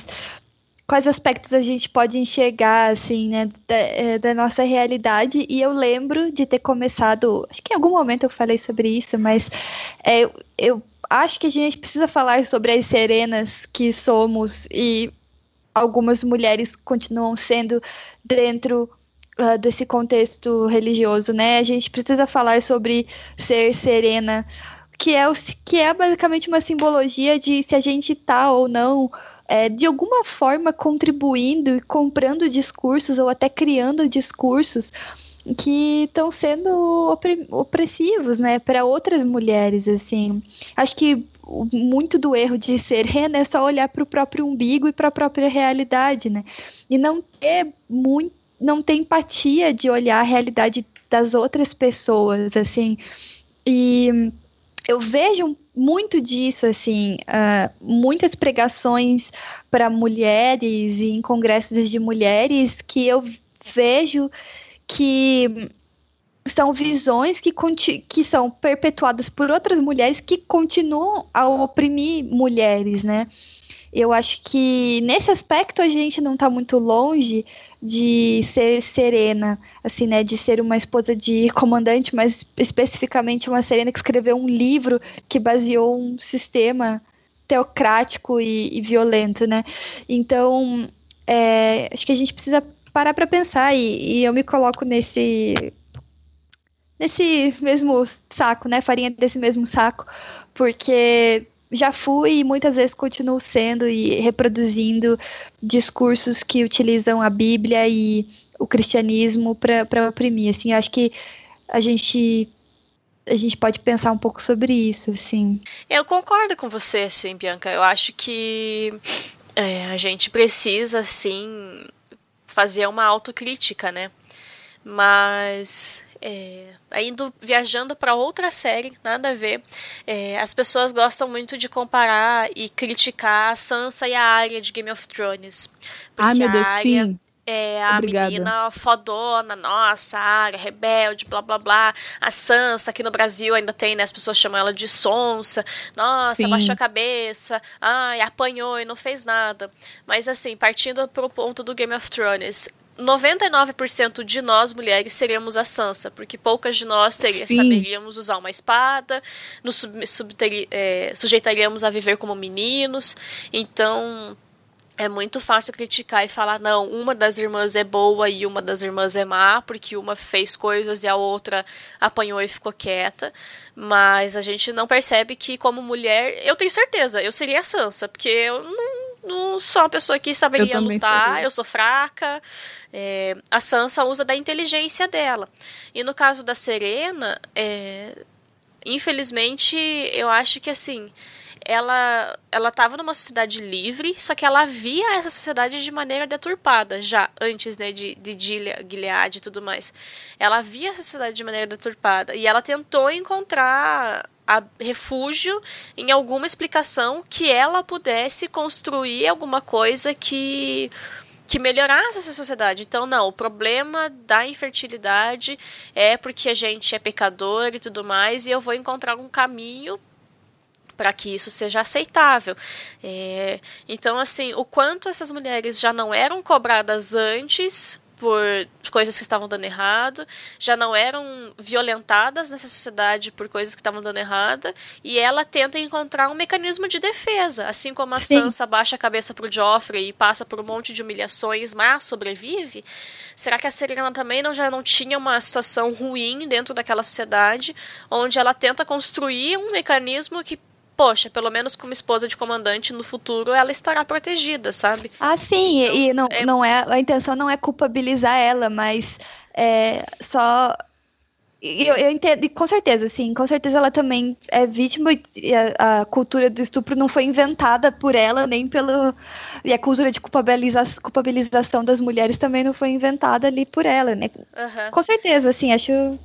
quais aspectos a gente pode enxergar, assim, né, da, é, da, nossa realidade. E eu lembro de ter começado, acho que em algum momento eu falei sobre isso, mas é, eu acho que a gente precisa falar sobre as serenas que somos e algumas mulheres continuam sendo dentro uh, desse contexto religioso, né? A gente precisa falar sobre ser serena, que é, o, que é basicamente uma simbologia de se a gente está ou não é, de alguma forma contribuindo e comprando discursos ou até criando discursos que estão sendo opressivos, né, para outras mulheres, assim. Acho que muito do erro de ser rena é só olhar para o próprio umbigo e para a própria realidade, né? E não ter muito, não ter empatia de olhar a realidade das outras pessoas, assim. E eu vejo muito disso, assim, uh, muitas pregações para mulheres e em congressos de mulheres que eu vejo que são visões que, que são perpetuadas por outras mulheres que continuam a oprimir mulheres, né? Eu acho que nesse aspecto a gente não está muito longe de ser serena, assim, né? De ser uma esposa de comandante, mas especificamente uma serena que escreveu um livro que baseou um sistema teocrático e, e violento, né? Então, é, acho que a gente precisa parar para pensar e, e eu me coloco nesse nesse mesmo saco, né? Farinha desse mesmo saco, porque já fui e muitas vezes continuo sendo e reproduzindo discursos que utilizam a Bíblia e o cristianismo para oprimir. Assim, acho que a gente a gente pode pensar um pouco sobre isso, assim. Eu concordo com você, assim, Bianca. Eu acho que é, a gente precisa, assim, fazer uma autocrítica, né? Mas é, indo viajando para outra série, nada a ver. É, as pessoas gostam muito de comparar e criticar a Sansa e a Arya de Game of Thrones. Ai, meu Deus, Arya, sim. É a Obrigada. menina fodona, nossa, área, rebelde, blá blá blá. A Sansa, aqui no Brasil ainda tem, né? As pessoas chamam ela de sonsa. Nossa, Sim. baixou a cabeça. Ai, apanhou e não fez nada. Mas assim, partindo pro ponto do Game of Thrones, 99% de nós mulheres seríamos a Sansa, porque poucas de nós saberíamos usar uma espada, nos sub, sub, é, sujeitaríamos a viver como meninos. Então, é muito fácil criticar e falar, não, uma das irmãs é boa e uma das irmãs é má, porque uma fez coisas e a outra apanhou e ficou quieta. Mas a gente não percebe que, como mulher, eu tenho certeza, eu seria a Sansa, porque eu não, não sou uma pessoa que saberia eu lutar, seria. eu sou fraca. É, a Sansa usa da inteligência dela. E no caso da Serena, é, infelizmente, eu acho que assim ela ela estava numa sociedade livre, só que ela via essa sociedade de maneira deturpada, já antes né, de, de Gilead e tudo mais. Ela via essa sociedade de maneira deturpada e ela tentou encontrar refúgio em alguma explicação que ela pudesse construir alguma coisa que que melhorasse essa sociedade. Então, não, o problema da infertilidade é porque a gente é pecador e tudo mais, e eu vou encontrar um caminho para que isso seja aceitável. É, então, assim, o quanto essas mulheres já não eram cobradas antes por coisas que estavam dando errado, já não eram violentadas nessa sociedade por coisas que estavam dando errado, e ela tenta encontrar um mecanismo de defesa, assim como a Sim. Sansa baixa a cabeça pro Joffrey e passa por um monte de humilhações, mas sobrevive. Será que a Serena também não já não tinha uma situação ruim dentro daquela sociedade, onde ela tenta construir um mecanismo que poxa, pelo menos como esposa de comandante no futuro ela estará protegida, sabe? Ah, sim, então, e não é... não é a intenção não é culpabilizar ela, mas é só eu, eu entendo, com certeza, sim, com certeza ela também é vítima e a, a, cultura do estupro não foi inventada por ela, nem pelo. E a cultura de culpabiliza, culpabilização das mulheres também não foi inventada ali por ela, né? Uhum. Com certeza, assim, acho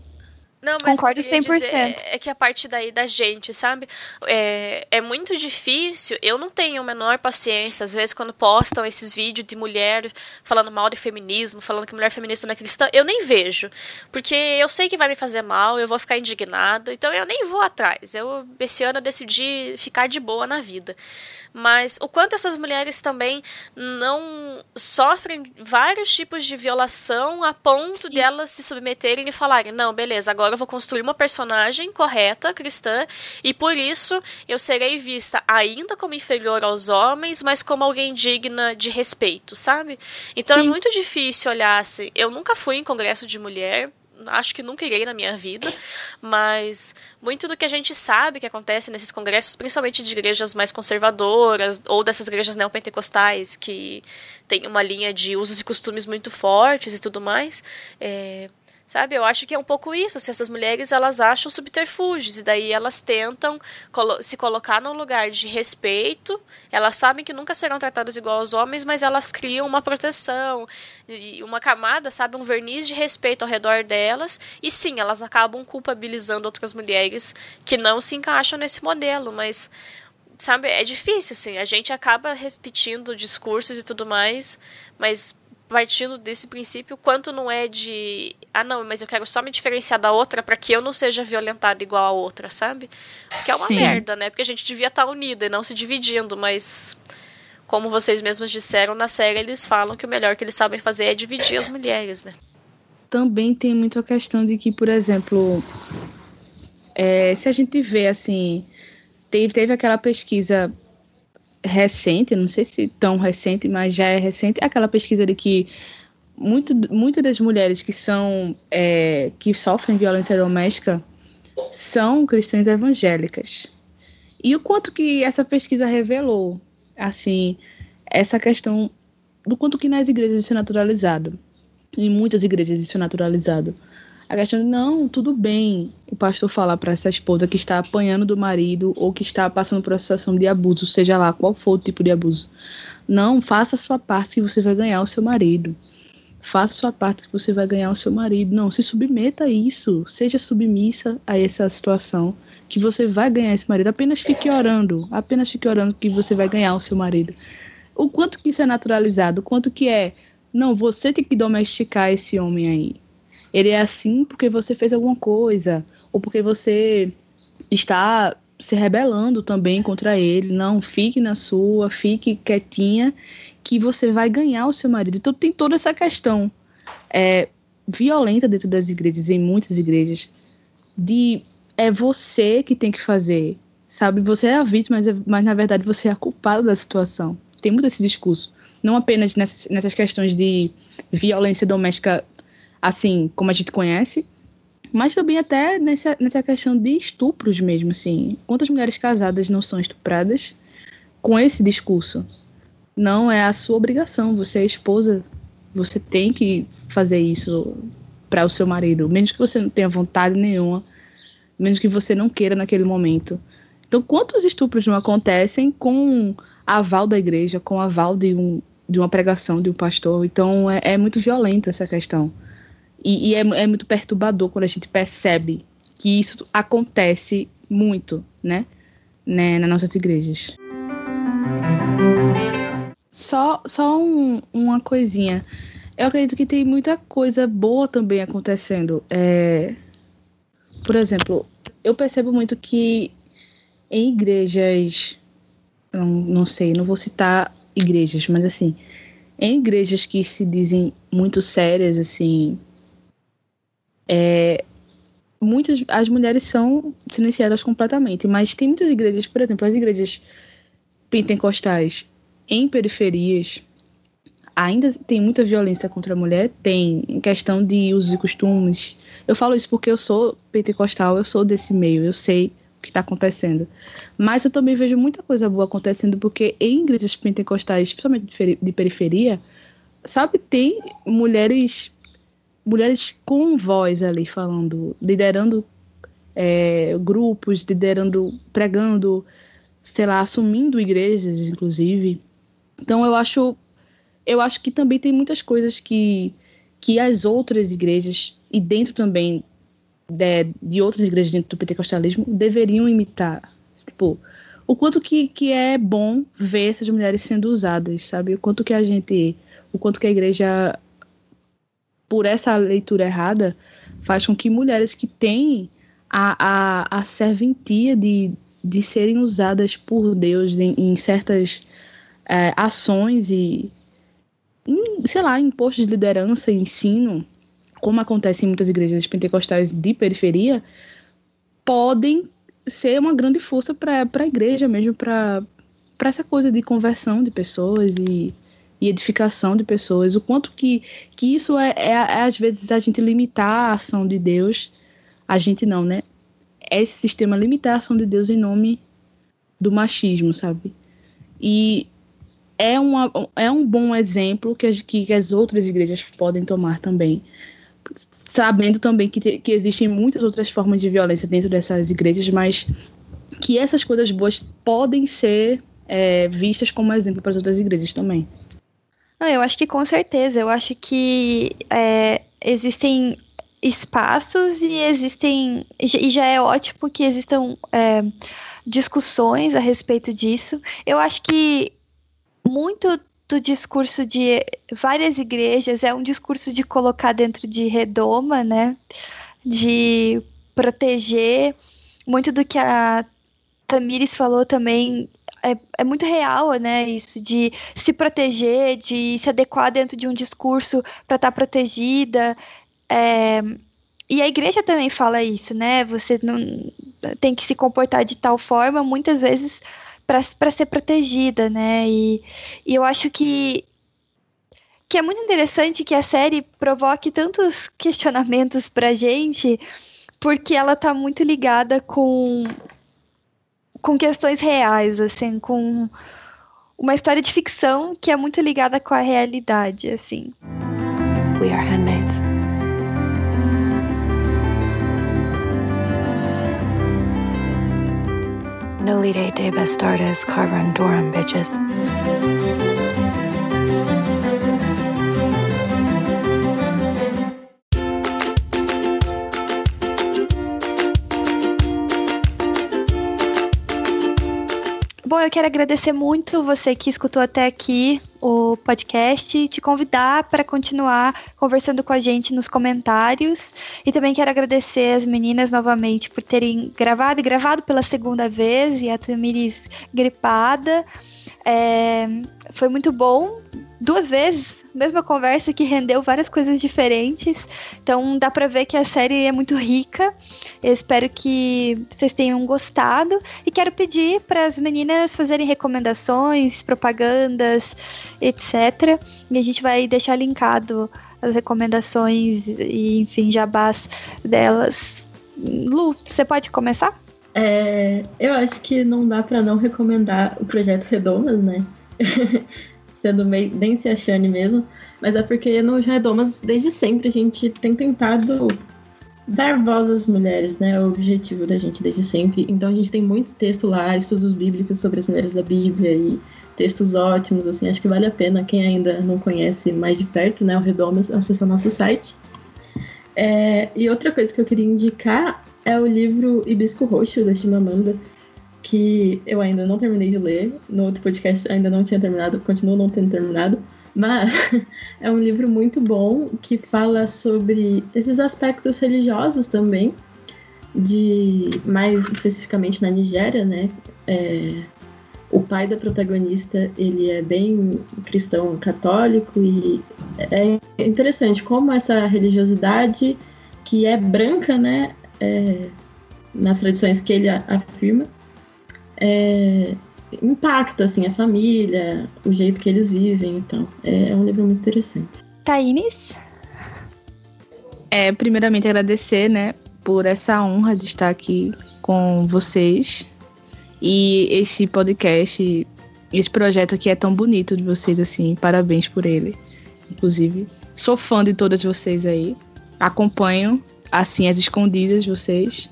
não, mas Concordo 100%. é que a parte daí da gente, sabe? É, é muito difícil. Eu não tenho a menor paciência, às vezes, quando postam esses vídeos de mulher falando mal de feminismo, falando que mulher feminista não é cristã, eu nem vejo. Porque eu sei que vai me fazer mal, eu vou ficar indignada, então eu nem vou atrás. Eu, esse ano, eu decidi ficar de boa na vida mas o quanto essas mulheres também não sofrem vários tipos de violação a ponto de elas se submeterem e falarem: não, beleza, agora eu vou construir uma personagem correta, cristã, e por isso eu serei vista ainda como inferior aos homens, mas como alguém digna de respeito, sabe? Então é Sim. é muito difícil olhar assim. Eu nunca fui em congresso de mulher, acho que nunca irei na minha vida, mas muito do que a gente sabe que acontece nesses congressos, principalmente de igrejas mais conservadoras ou dessas igrejas neopentecostais que tem uma linha de usos e costumes muito fortes e tudo mais, é, Sabe? Eu acho que é um pouco isso. Se essas mulheres elas acham subterfúgios e daí elas tentam colo se colocar num lugar de respeito. Elas sabem que nunca serão tratadas igual aos homens, mas elas criam uma proteção uma camada, sabe, um verniz de respeito ao redor delas. E sim, elas acabam culpabilizando outras mulheres que não se encaixam nesse modelo, mas sabe, é difícil assim. A gente acaba repetindo discursos e tudo mais, mas partindo desse princípio, quanto não é de ah não, mas eu quero só me diferenciar da outra para que eu não seja violentada igual a outra, sabe? Que é uma Sim. merda, né? Porque a gente devia estar tá unida e não se dividindo, mas como vocês mesmos disseram na série, eles falam que o melhor que eles sabem fazer é dividir as mulheres, né? Também tem muito a questão de que, por exemplo, é, se a gente vê assim, teve, teve aquela pesquisa recente, não sei se tão recente, mas já é recente, aquela pesquisa de que muito, muitas das mulheres que são é, que sofrem violência doméstica são cristãs evangélicas. E o quanto que essa pesquisa revelou, assim, essa questão do quanto que nas igrejas isso é naturalizado. Em muitas igrejas isso é naturalizado. A questão de não, tudo bem o pastor falar para essa esposa que está apanhando do marido ou que está passando por uma situação de abuso, seja lá qual for o tipo de abuso. Não, faça a sua parte que você vai ganhar o seu marido. Faça a sua parte que você vai ganhar o seu marido. Não, se submeta a isso. Seja submissa a essa situação que você vai ganhar esse marido. Apenas fique orando. Apenas fique orando que você vai ganhar o seu marido. O quanto que isso é naturalizado, o quanto que é. Não, você tem que domesticar esse homem aí. Ele é assim porque você fez alguma coisa, ou porque você está se rebelando também contra ele. Não, fique na sua, fique quietinha, que você vai ganhar o seu marido. Então tem toda essa questão é, violenta dentro das igrejas, em muitas igrejas, de é você que tem que fazer, sabe? Você é a vítima, mas, mas na verdade você é a culpada da situação. Tem muito esse discurso. Não apenas nessas, nessas questões de violência doméstica assim como a gente conhece, mas também até nessa, nessa questão de estupros mesmo, assim. Quantas mulheres casadas não são estupradas com esse discurso? Não é a sua obrigação, você é esposa, você tem que fazer isso para o seu marido, menos que você não tenha vontade nenhuma, menos que você não queira naquele momento. Então, quantos estupros não acontecem com aval da igreja, com aval de, um, de uma pregação de um pastor? Então, é, é muito violento essa questão. E, e é, é, muito perturbador quando a gente percebe que isso acontece muito, né? né nas nossas igrejas. Só, só um, uma coisinha. Eu acredito que tem muita coisa boa também acontecendo. É, por exemplo, eu percebo muito que em igrejas. Não, não sei, não vou citar igrejas, mas assim, em igrejas que se dizem muito sérias, assim, é, muitas as mulheres são silenciadas completamente, mas tem muitas igrejas, por exemplo, as igrejas pentecostais em periferias ainda tem muita violência contra a mulher, tem em questão de usos e costumes. Eu falo isso porque eu sou pentecostal, eu sou desse meio, eu sei o que está acontecendo. Mas eu também vejo muita coisa boa acontecendo porque em igrejas pentecostais, principalmente de periferia, sabe, tem mulheres mulheres com voz ali falando, liderando é, grupos, liderando, pregando, sei lá, assumindo igrejas, inclusive. Então eu acho, eu acho que também tem muitas coisas que que as outras igrejas e dentro também de, de outras igrejas dentro do pentecostalismo deveriam imitar, tipo o quanto que, que é bom ver essas mulheres sendo usadas, sabe? O quanto que a gente, o quanto que a igreja por essa leitura errada, faz com que mulheres que têm a, a, a serventia de, de serem usadas por Deus em, em certas é, ações e, em, sei lá, em postos de liderança ensino, como acontece em muitas igrejas pentecostais de periferia, podem ser uma grande força para a igreja mesmo, para essa coisa de conversão de pessoas e e edificação de pessoas, o quanto que, que isso é, é, é, às vezes a gente limitar a ação de Deus, a gente não, né? É esse sistema limitar a ação de Deus em nome do machismo, sabe? E é, uma, é um bom exemplo que as, que as outras igrejas podem tomar também. Sabendo também que, que existem muitas outras formas de violência dentro dessas igrejas, mas que essas coisas boas podem ser é, vistas como exemplo para as outras igrejas também. Não, eu acho que com certeza. Eu acho que é, existem espaços e existem. E já é ótimo que existam é, discussões a respeito disso. Eu acho que muito do discurso de várias igrejas é um discurso de colocar dentro de redoma, né? De proteger. Muito do que a Tamires falou também é, é muito real, né? Isso de se proteger, de se adequar dentro de um discurso para estar tá protegida. É, e a igreja também fala isso, né? Você não tem que se comportar de tal forma, muitas vezes, para ser protegida, né? E, e eu acho que que é muito interessante que a série provoque tantos questionamentos pra gente, porque ela tá muito ligada com com questões reais, assim, com uma história de ficção que é muito ligada com a realidade, assim. We are handmaids. No lead eight day best start as Carver and Durham bitches. Bom, eu quero agradecer muito você que escutou até aqui o podcast e te convidar para continuar conversando com a gente nos comentários. E também quero agradecer as meninas novamente por terem gravado e gravado pela segunda vez e a Tamiris gripada. É, foi muito bom, duas vezes mesma conversa que rendeu várias coisas diferentes. Então dá para ver que a série é muito rica. Eu espero que vocês tenham gostado e quero pedir para as meninas fazerem recomendações, propagandas, etc. E a gente vai deixar linkado as recomendações e enfim, jabás delas. Lu, você pode começar? É, eu acho que não dá para não recomendar o projeto Redomas, né? sendo meio, bem se achando mesmo, mas é porque no Redomas, desde sempre, a gente tem tentado dar voz às mulheres, né? É o objetivo da gente desde sempre. Então a gente tem muito texto lá, estudos bíblicos sobre as mulheres da Bíblia e textos ótimos, assim, acho que vale a pena quem ainda não conhece mais de perto, né, o Redomas, acessar nosso site. É, e outra coisa que eu queria indicar é o livro Hibisco Roxo, da Chimamanda, que eu ainda não terminei de ler. No outro podcast ainda não tinha terminado, continuo não tendo terminado. Mas é um livro muito bom que fala sobre esses aspectos religiosos também, de mais especificamente na Nigéria, né? É, o pai da protagonista ele é bem cristão católico e é interessante como essa religiosidade que é branca, né? É, nas tradições que ele afirma, é, impacta assim a família, o jeito que eles vivem, então é, é um livro muito interessante. Taínes? É, primeiramente agradecer, né, por essa honra de estar aqui com vocês e esse podcast, esse projeto que é tão bonito de vocês assim, parabéns por ele. Inclusive, sou fã de todas vocês aí. Acompanho assim as escondidas de vocês.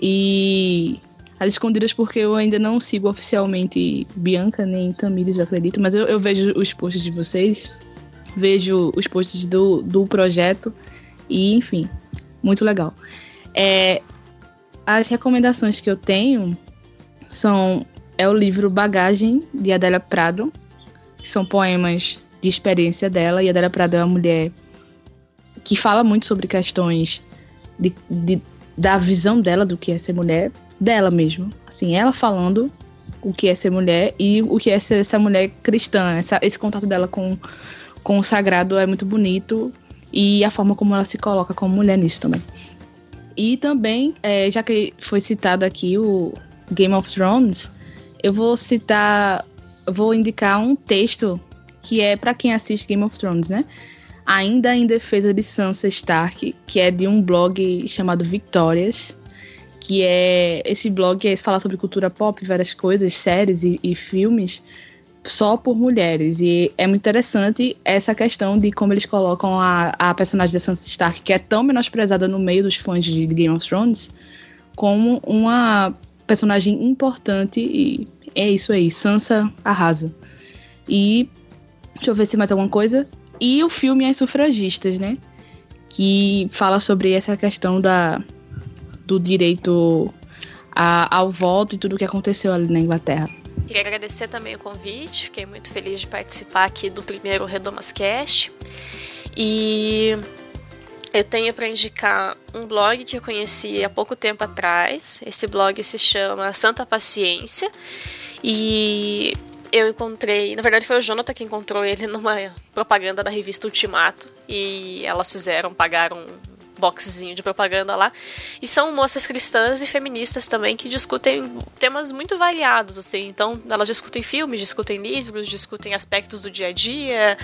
E as escondidas porque eu ainda não sigo oficialmente Bianca nem Tamires, eu acredito, mas eu, eu vejo os posts de vocês, vejo os posts do, do projeto e, enfim, muito legal. É, as recomendações que eu tenho são é o livro Bagagem de Adélia Prado, que são poemas de experiência dela e Adélia Prado é uma mulher que fala muito sobre questões de, de da visão dela do que é ser mulher, dela mesmo. Assim, ela falando o que é ser mulher e o que é ser essa mulher cristã. Essa, esse contato dela com, com o sagrado é muito bonito e a forma como ela se coloca como mulher nisso também. E também, é, já que foi citado aqui o Game of Thrones, eu vou citar, vou indicar um texto que é para quem assiste Game of Thrones, né? Ainda em defesa de Sansa Stark, que é de um blog chamado Victórias, que é esse blog é falar sobre cultura pop, várias coisas, séries e, e filmes, só por mulheres. E é muito interessante essa questão de como eles colocam a, a personagem da Sansa Stark, que é tão menosprezada no meio dos fãs de Game of Thrones, como uma personagem importante. E é isso aí, Sansa arrasa. E deixa eu ver se mais alguma coisa. E o filme As Sufragistas, né? Que fala sobre essa questão da, do direito a, ao voto e tudo o que aconteceu ali na Inglaterra. Queria agradecer também o convite, fiquei muito feliz de participar aqui do primeiro Redomas Cast. E eu tenho para indicar um blog que eu conheci há pouco tempo atrás. Esse blog se chama Santa Paciência. E eu encontrei, na verdade foi o Jonathan que encontrou ele numa propaganda da revista Ultimato. E elas fizeram, pagaram boxezinho de propaganda lá. E são moças cristãs e feministas também que discutem temas muito variados, assim. Então, elas discutem filmes, discutem livros, discutem aspectos do dia a dia,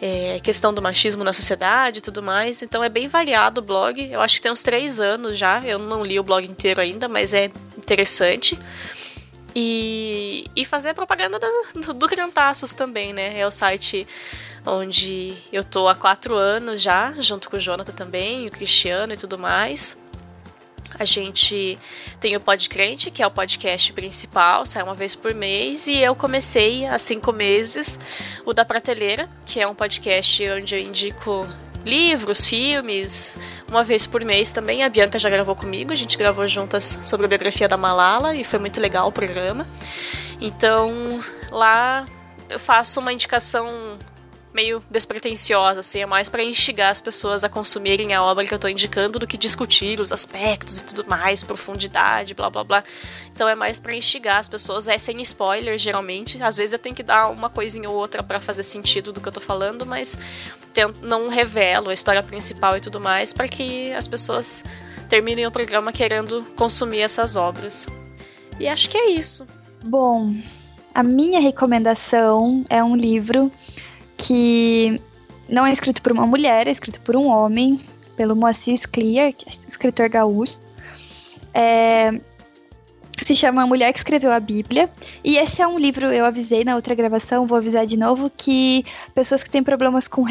é, questão do machismo na sociedade e tudo mais. Então, é bem variado o blog. Eu acho que tem uns três anos já. Eu não li o blog inteiro ainda, mas é interessante. E, e fazer propaganda do, do Criantaços também, né? É o site onde eu tô há quatro anos já, junto com o Jonathan também, o Cristiano e tudo mais. A gente tem o Podcrente, que é o podcast principal, sai uma vez por mês, e eu comecei há cinco meses o da Prateleira, que é um podcast onde eu indico livros, filmes, uma vez por mês também. A Bianca já gravou comigo, a gente gravou juntas sobre a biografia da Malala e foi muito legal o programa. Então lá eu faço uma indicação meio despretensiosa, assim, é mais para instigar as pessoas a consumirem a obra que eu tô indicando do que discutir os aspectos e tudo mais, profundidade, blá blá blá. Então é mais para instigar as pessoas, é sem spoiler geralmente. Às vezes eu tenho que dar uma coisinha ou outra para fazer sentido do que eu tô falando, mas não revelo a história principal e tudo mais para que as pessoas terminem o programa querendo consumir essas obras. E acho que é isso. Bom, a minha recomendação é um livro que não é escrito por uma mulher, é escrito por um homem, pelo Moacir Clear, que é escritor gaúcho. É, se chama A Mulher que Escreveu a Bíblia. E esse é um livro, eu avisei na outra gravação, vou avisar de novo, que pessoas que têm problemas com,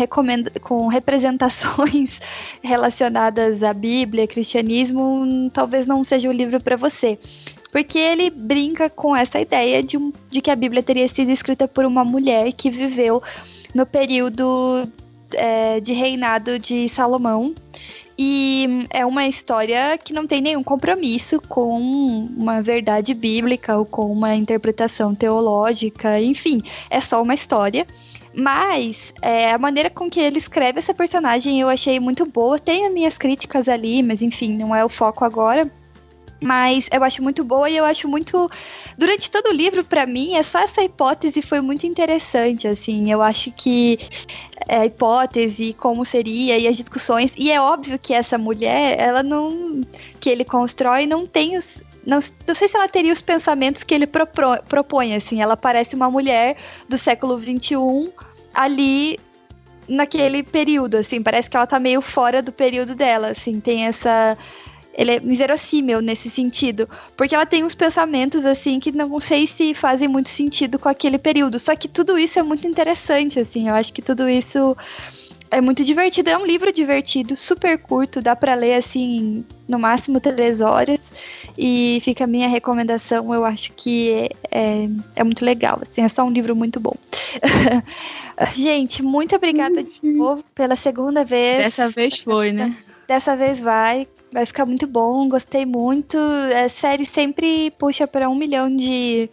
com representações relacionadas à Bíblia, cristianismo, talvez não seja o livro para você. Porque ele brinca com essa ideia de, um, de que a Bíblia teria sido escrita por uma mulher que viveu no período é, de reinado de Salomão. E é uma história que não tem nenhum compromisso com uma verdade bíblica ou com uma interpretação teológica, enfim, é só uma história. Mas é, a maneira com que ele escreve essa personagem eu achei muito boa. Tem as minhas críticas ali, mas enfim, não é o foco agora. Mas eu acho muito boa e eu acho muito. Durante todo o livro, para mim, é só essa hipótese foi muito interessante, assim. Eu acho que é, a hipótese, como seria, e as discussões. E é óbvio que essa mulher, ela não. que ele constrói, não tem os. Não, não sei se ela teria os pensamentos que ele propro, propõe, assim. Ela parece uma mulher do século XXI ali naquele período, assim. Parece que ela tá meio fora do período dela, assim. Tem essa ele é inverossímil nesse sentido, porque ela tem uns pensamentos assim que não sei se fazem muito sentido com aquele período. Só que tudo isso é muito interessante, assim. Eu acho que tudo isso é muito divertido. É um livro divertido, super curto, dá para ler assim no máximo três horas. E fica a minha recomendação. Eu acho que é, é, é muito legal. Assim, é só um livro muito bom. Gente, muito obrigada de novo pela segunda vez. Dessa vez foi, né? Dessa vez vai. Vai ficar muito bom, gostei muito. A série sempre puxa para um milhão de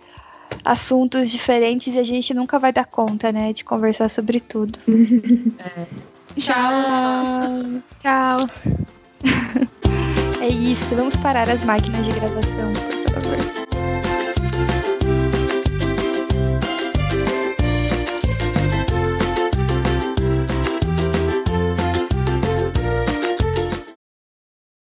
assuntos diferentes e a gente nunca vai dar conta, né, de conversar sobre tudo. É. Tchau. Tchau. é isso, vamos parar as máquinas de gravação, por favor.